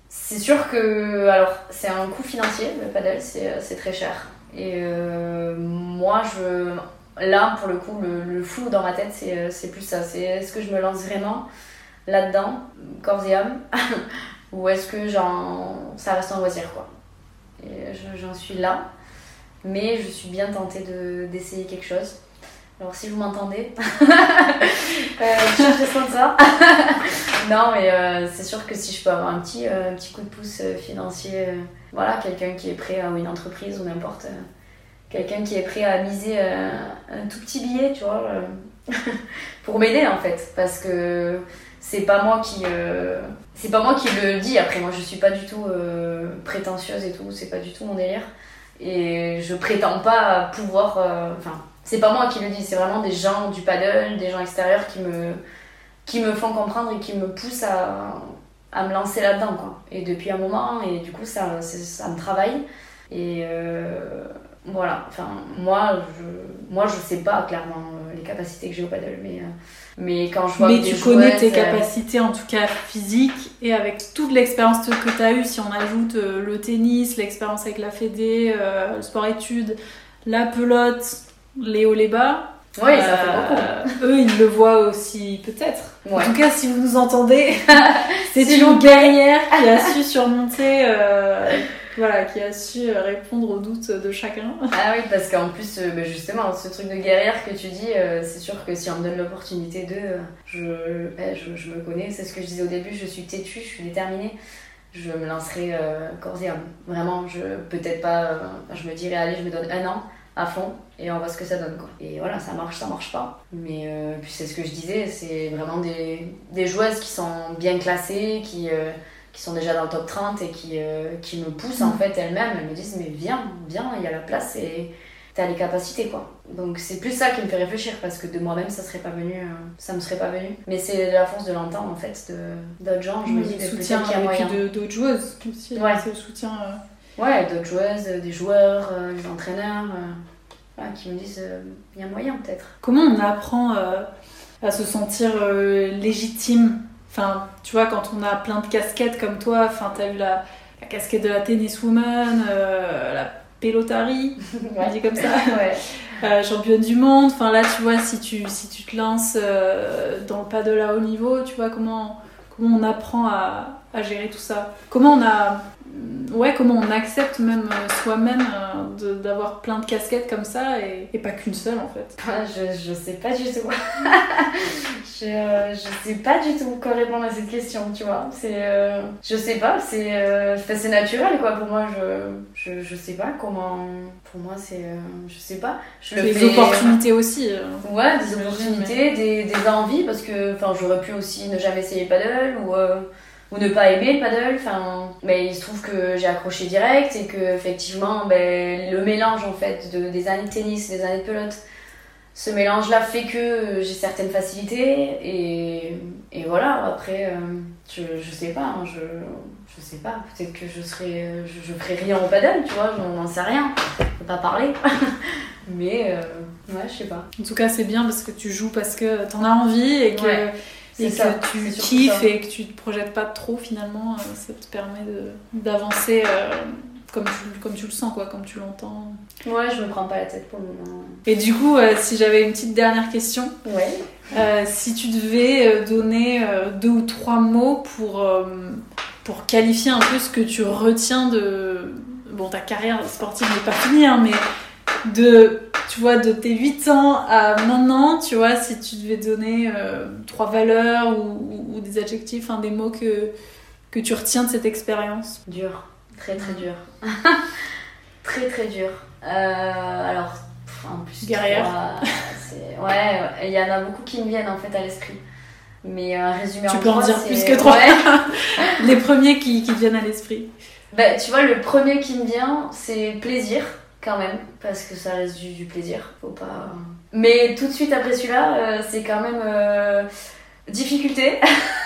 [SPEAKER 2] c'est sûr que. Alors, c'est un coût financier, le paddle, c'est très cher. Et euh, moi, je. Là, pour le coup, le, le flou dans ma tête, c'est plus ça. C'est est-ce que je me lance vraiment là-dedans, corps et âme, ou est-ce que ça reste un loisir, quoi. Et j'en suis là, mais je suis bien tentée d'essayer quelque chose. Alors si vous m'entendez, euh, je cherche de ça. non mais euh, c'est sûr que si je peux avoir un petit, euh, un petit coup de pouce financier, voilà, quelqu'un qui est prêt à une entreprise ou n'importe, quelqu'un qui est prêt à miser un tout petit billet, tu vois, pour m'aider en fait, parce que c'est pas moi qui c'est pas moi qui le dis. Après moi je suis pas du tout prétentieuse et tout, c'est pas du tout mon délire et je prétends pas pouvoir, enfin c'est pas moi qui le dis, c'est vraiment des gens du paddle, des gens extérieurs qui me, qui me font comprendre et qui me poussent à, à me lancer là-dedans. Quoi. Et depuis un moment, et du coup, ça, ça me travaille. Et euh, voilà, enfin, moi je, moi, je sais pas clairement euh, les capacités que j'ai au paddle, mais, euh, mais quand je vois.
[SPEAKER 1] Mais tu connais tes capacités, en tout cas physiques, et avec toute l'expérience que tu as eue, si on ajoute le tennis, l'expérience avec la Fédé, le sport-études, la pelote, Léo Léba.
[SPEAKER 2] Oui, ça fait beaucoup.
[SPEAKER 1] eux, ils le voient aussi, peut-être. En tout cas, si vous nous entendez, c'est une guerrière qui a su surmonter, euh, voilà, qui a su répondre aux doutes de chacun.
[SPEAKER 2] Ah oui, parce qu'en plus, euh, bah, justement, ce truc de guerrière que tu dis, euh, c'est sûr que si on me donne l'opportunité de, je, eh, je, je, me connais, c'est ce que je disais au début, je suis têtue, je suis déterminée. Je me lancerai corps et âme. Vraiment, je peut-être pas, je me dirais, allez, je me donne un an à fond et on voit ce que ça donne quoi. Et voilà, ça marche, ça marche pas. Mais euh, puis c'est ce que je disais, c'est vraiment des, des, joueuses qui sont bien classées, qui, euh, qui sont déjà dans le top 30 et qui, euh, qui me poussent en fait elles-mêmes. Elles me disent mais viens, viens, il y a la place et t'as les capacités quoi. Donc c'est plus ça qui me fait réfléchir parce que de moi-même ça serait pas venu, ça me serait pas venu. Mais c'est la force de l'entendre en fait d'autres gens. Je me dis
[SPEAKER 1] le soutien qu'il y a moyen. d'autres joueuses aussi.
[SPEAKER 2] Ouais.
[SPEAKER 1] C'est le soutien.
[SPEAKER 2] Ouais, d'autres joueuses, des joueurs, des entraîneurs qui me disent euh, il y a moyen peut-être.
[SPEAKER 1] Comment on apprend euh, à se sentir euh, légitime? Enfin, tu vois, quand on a plein de casquettes comme toi, enfin, t'as eu la, la, casquette de la tenniswoman, la pelotari, on dit comme ça,
[SPEAKER 2] ouais.
[SPEAKER 1] championne du monde. Enfin, là, tu vois, si tu, si tu te lances dans le pas de la haut niveau, tu vois, comment, comment on apprend à, à gérer tout ça? Comment on a ouais, comment on accepte même euh, soi-même euh, d'avoir plein de casquettes comme ça et, pas qu'une seule en fait
[SPEAKER 2] ah, je, je sais pas du tout. je, euh, je sais pas du tout quoi répondre à cette question, tu vois. C'est, je sais pas, c'est, c'est naturel quoi pour moi. Je, je, je sais pas comment. Pour moi, c'est. je sais pas. Je
[SPEAKER 1] des opportunités aussi.
[SPEAKER 2] Ouais, des opportunités, des, des envies parce que j'aurais pu aussi ne jamais essayer paddle ou ou ne pas aimer le paddle. Enfin, mais il se trouve que j'ai accroché direct et que effectivement, ben, le mélange en fait de, des années de tennis, des années de pelote, ce mélange-là fait que j'ai certaines facilités et, et voilà. Après, euh, je, je sais pas, hein, je, je sais pas. Peut-être que je serai, je, je ferai rien au paddle, tu vois. J'en sais rien. Je peux pas parler. mais euh, ouais, je sais pas.
[SPEAKER 1] En tout cas, c'est bien parce que tu joues parce que t'en as envie et que et que tu kiffes et que tu te projettes pas trop finalement, euh, ça te permet d'avancer euh, comme, tu, comme tu le sens, quoi, comme tu l'entends.
[SPEAKER 2] Ouais, je me prends pas la tête pour le moment.
[SPEAKER 1] Et du coup, euh, si j'avais une petite dernière question,
[SPEAKER 2] ouais.
[SPEAKER 1] si tu devais donner deux ou trois mots pour, pour qualifier un peu ce que tu retiens de, bon, ta carrière sportive n'est pas finie, hein, mais de, tu vois, de tes 8 ans à maintenant, tu vois, si tu devais donner euh, trois valeurs ou, ou, des adjectifs, hein, des mots que, que tu retiens de cette expérience?
[SPEAKER 2] Dur, très très dur. très très dur. Euh, alors, en plus,
[SPEAKER 1] guerrière.
[SPEAKER 2] ouais, il y en a beaucoup qui me viennent en fait à l'esprit. Mais un résumé
[SPEAKER 1] tu
[SPEAKER 2] en
[SPEAKER 1] peux en dire plus que trois. Les premiers qui, qui viennent à l'esprit.
[SPEAKER 2] Bah, tu vois, le premier qui me vient, c'est plaisir, quand même, parce que ça reste du, plaisir. Faut pas. Mais tout de suite après celui-là, euh, c'est quand même. Euh, difficulté.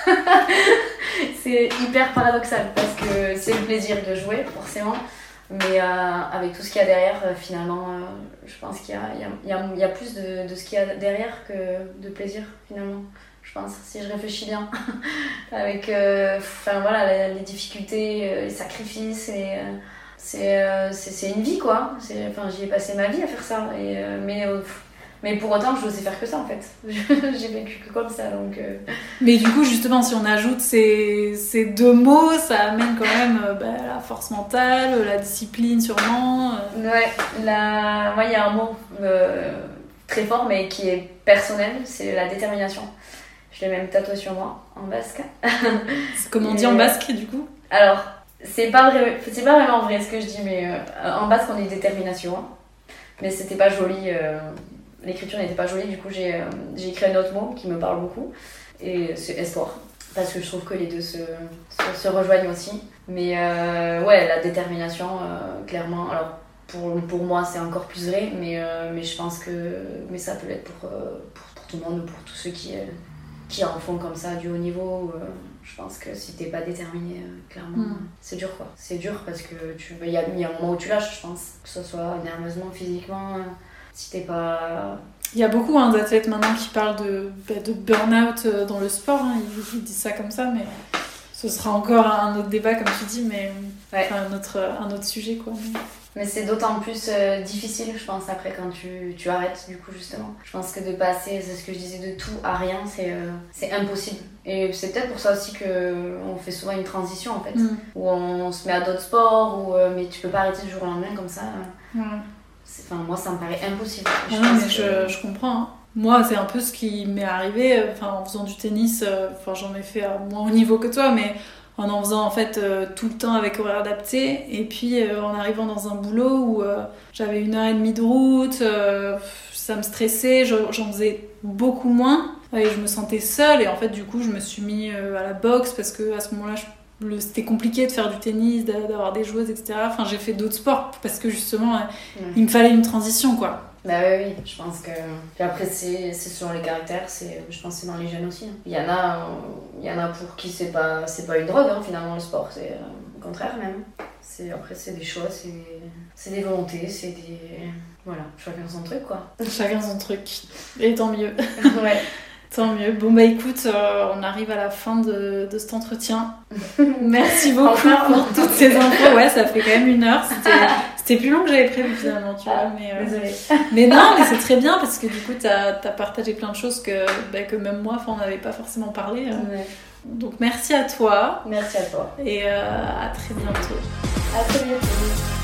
[SPEAKER 2] c'est hyper paradoxal parce que c'est le plaisir de jouer, forcément. Mais euh, avec tout ce qu'il y a derrière, finalement, je pense qu'il y a, plus de, ce qu'il y a derrière que de plaisir, finalement je pense, si je réfléchis bien. Avec enfin, voilà, les, difficultés, euh, les sacrifices, et, c'est une vie quoi. Enfin, J'y ai passé ma vie à faire ça. Et, mais, mais pour autant, je n'osais faire que ça en fait. J'ai vécu que comme ça. Donc,
[SPEAKER 1] Mais du coup, justement, si on ajoute ces, ces deux mots, ça amène quand même bah, la force mentale, la discipline sûrement.
[SPEAKER 2] Ouais, la... moi il y a un mot très fort mais qui est personnel, c'est la détermination. Je l'ai même tatoué sur moi, en basque.
[SPEAKER 1] Comment on dit en basque, du coup?
[SPEAKER 2] Alors, c'est pas, vrai, pas vraiment vrai ce que je dis, mais euh, en basque, on dit détermination. Hein. Mais c'était pas joli, euh, l'écriture n'était pas jolie, du coup, j'ai, euh, écrit un autre mot qui me parle beaucoup, et c'est espoir. Parce que je trouve que les deux se, se, rejoignent aussi. Mais ouais, la détermination, clairement. Alors, pour, pour moi, c'est encore plus vrai, mais, mais je pense que mais ça peut l'être pour, pour, pour, tout le monde, pour tous ceux qui, qui en font comme ça du haut niveau. Euh, je pense que si t'es pas déterminé, euh, clairement, mm. c'est dur quoi. C'est dur parce que tu il y, a, un moment où tu lâches, je pense. Que ce soit nerveusement, physiquement, euh, si t'es pas.
[SPEAKER 1] Il y a beaucoup hein, d'athlètes maintenant qui parlent de, bah, de burn-out dans le sport. Hein. Ils, disent ça comme ça, mais ce sera encore un autre débat, comme tu dis, mais un, autre, un autre sujet quoi.
[SPEAKER 2] Mais c'est d'autant plus euh, difficile, je pense, après quand tu, tu, arrêtes, du coup, justement. Je pense que de passer, c'est ce que je disais, de tout à rien, c'est euh, impossible. Et c'est peut-être pour ça aussi qu'on fait souvent une transition, en fait, mm. où on se met à d'autres sports, où, euh, mais tu peux pas arrêter du jour au lendemain comme ça. Enfin, moi, ça me paraît impossible.
[SPEAKER 1] Je, mais je, je, comprends. Hein. Moi, c'est un peu ce qui m'est arrivé enfin, en faisant du tennis. Enfin, j'en ai fait à moins haut niveau que toi, mais en en faisant en fait euh, tout le temps avec horaire adapté et puis euh, en arrivant dans un boulot où euh, j'avais une heure et demie de route, ça me stressait, j'en faisais beaucoup moins et je me sentais seule et en fait du coup je me suis mis à la boxe parce que à ce moment-là c'était compliqué de faire du tennis, d'avoir des joueuses, etc. Enfin j'ai fait d'autres sports parce que justement il me fallait une transition quoi.
[SPEAKER 2] Bah oui, oui, je pense que. Puis après, c'est selon les caractères, je pense que c'est dans les jeunes aussi. Hein. Il y en a, il y en a pour qui c'est pas, pas une drogue, hein, finalement, le sport. C'est euh, au contraire même. Après, c'est des choix, c'est des volontés, c'est des. Voilà, chacun son truc quoi.
[SPEAKER 1] Chacun son truc. Et tant mieux.
[SPEAKER 2] ouais.
[SPEAKER 1] Tant mieux. Bon, bah écoute, euh, on arrive à la fin de, de cet entretien. Merci beaucoup pour toutes ces infos. Ouais, ça fait quand même une heure. C'était plus long que j'avais prévu finalement, tu vois.
[SPEAKER 2] Mais, euh, Désolée.
[SPEAKER 1] mais non, mais c'est très bien parce que du coup, tu as, partagé plein de choses que, bah, que même moi, on n'avait pas forcément parlé. Euh. Donc merci à toi.
[SPEAKER 2] Merci à toi.
[SPEAKER 1] Et à très bientôt.
[SPEAKER 2] À très bientôt.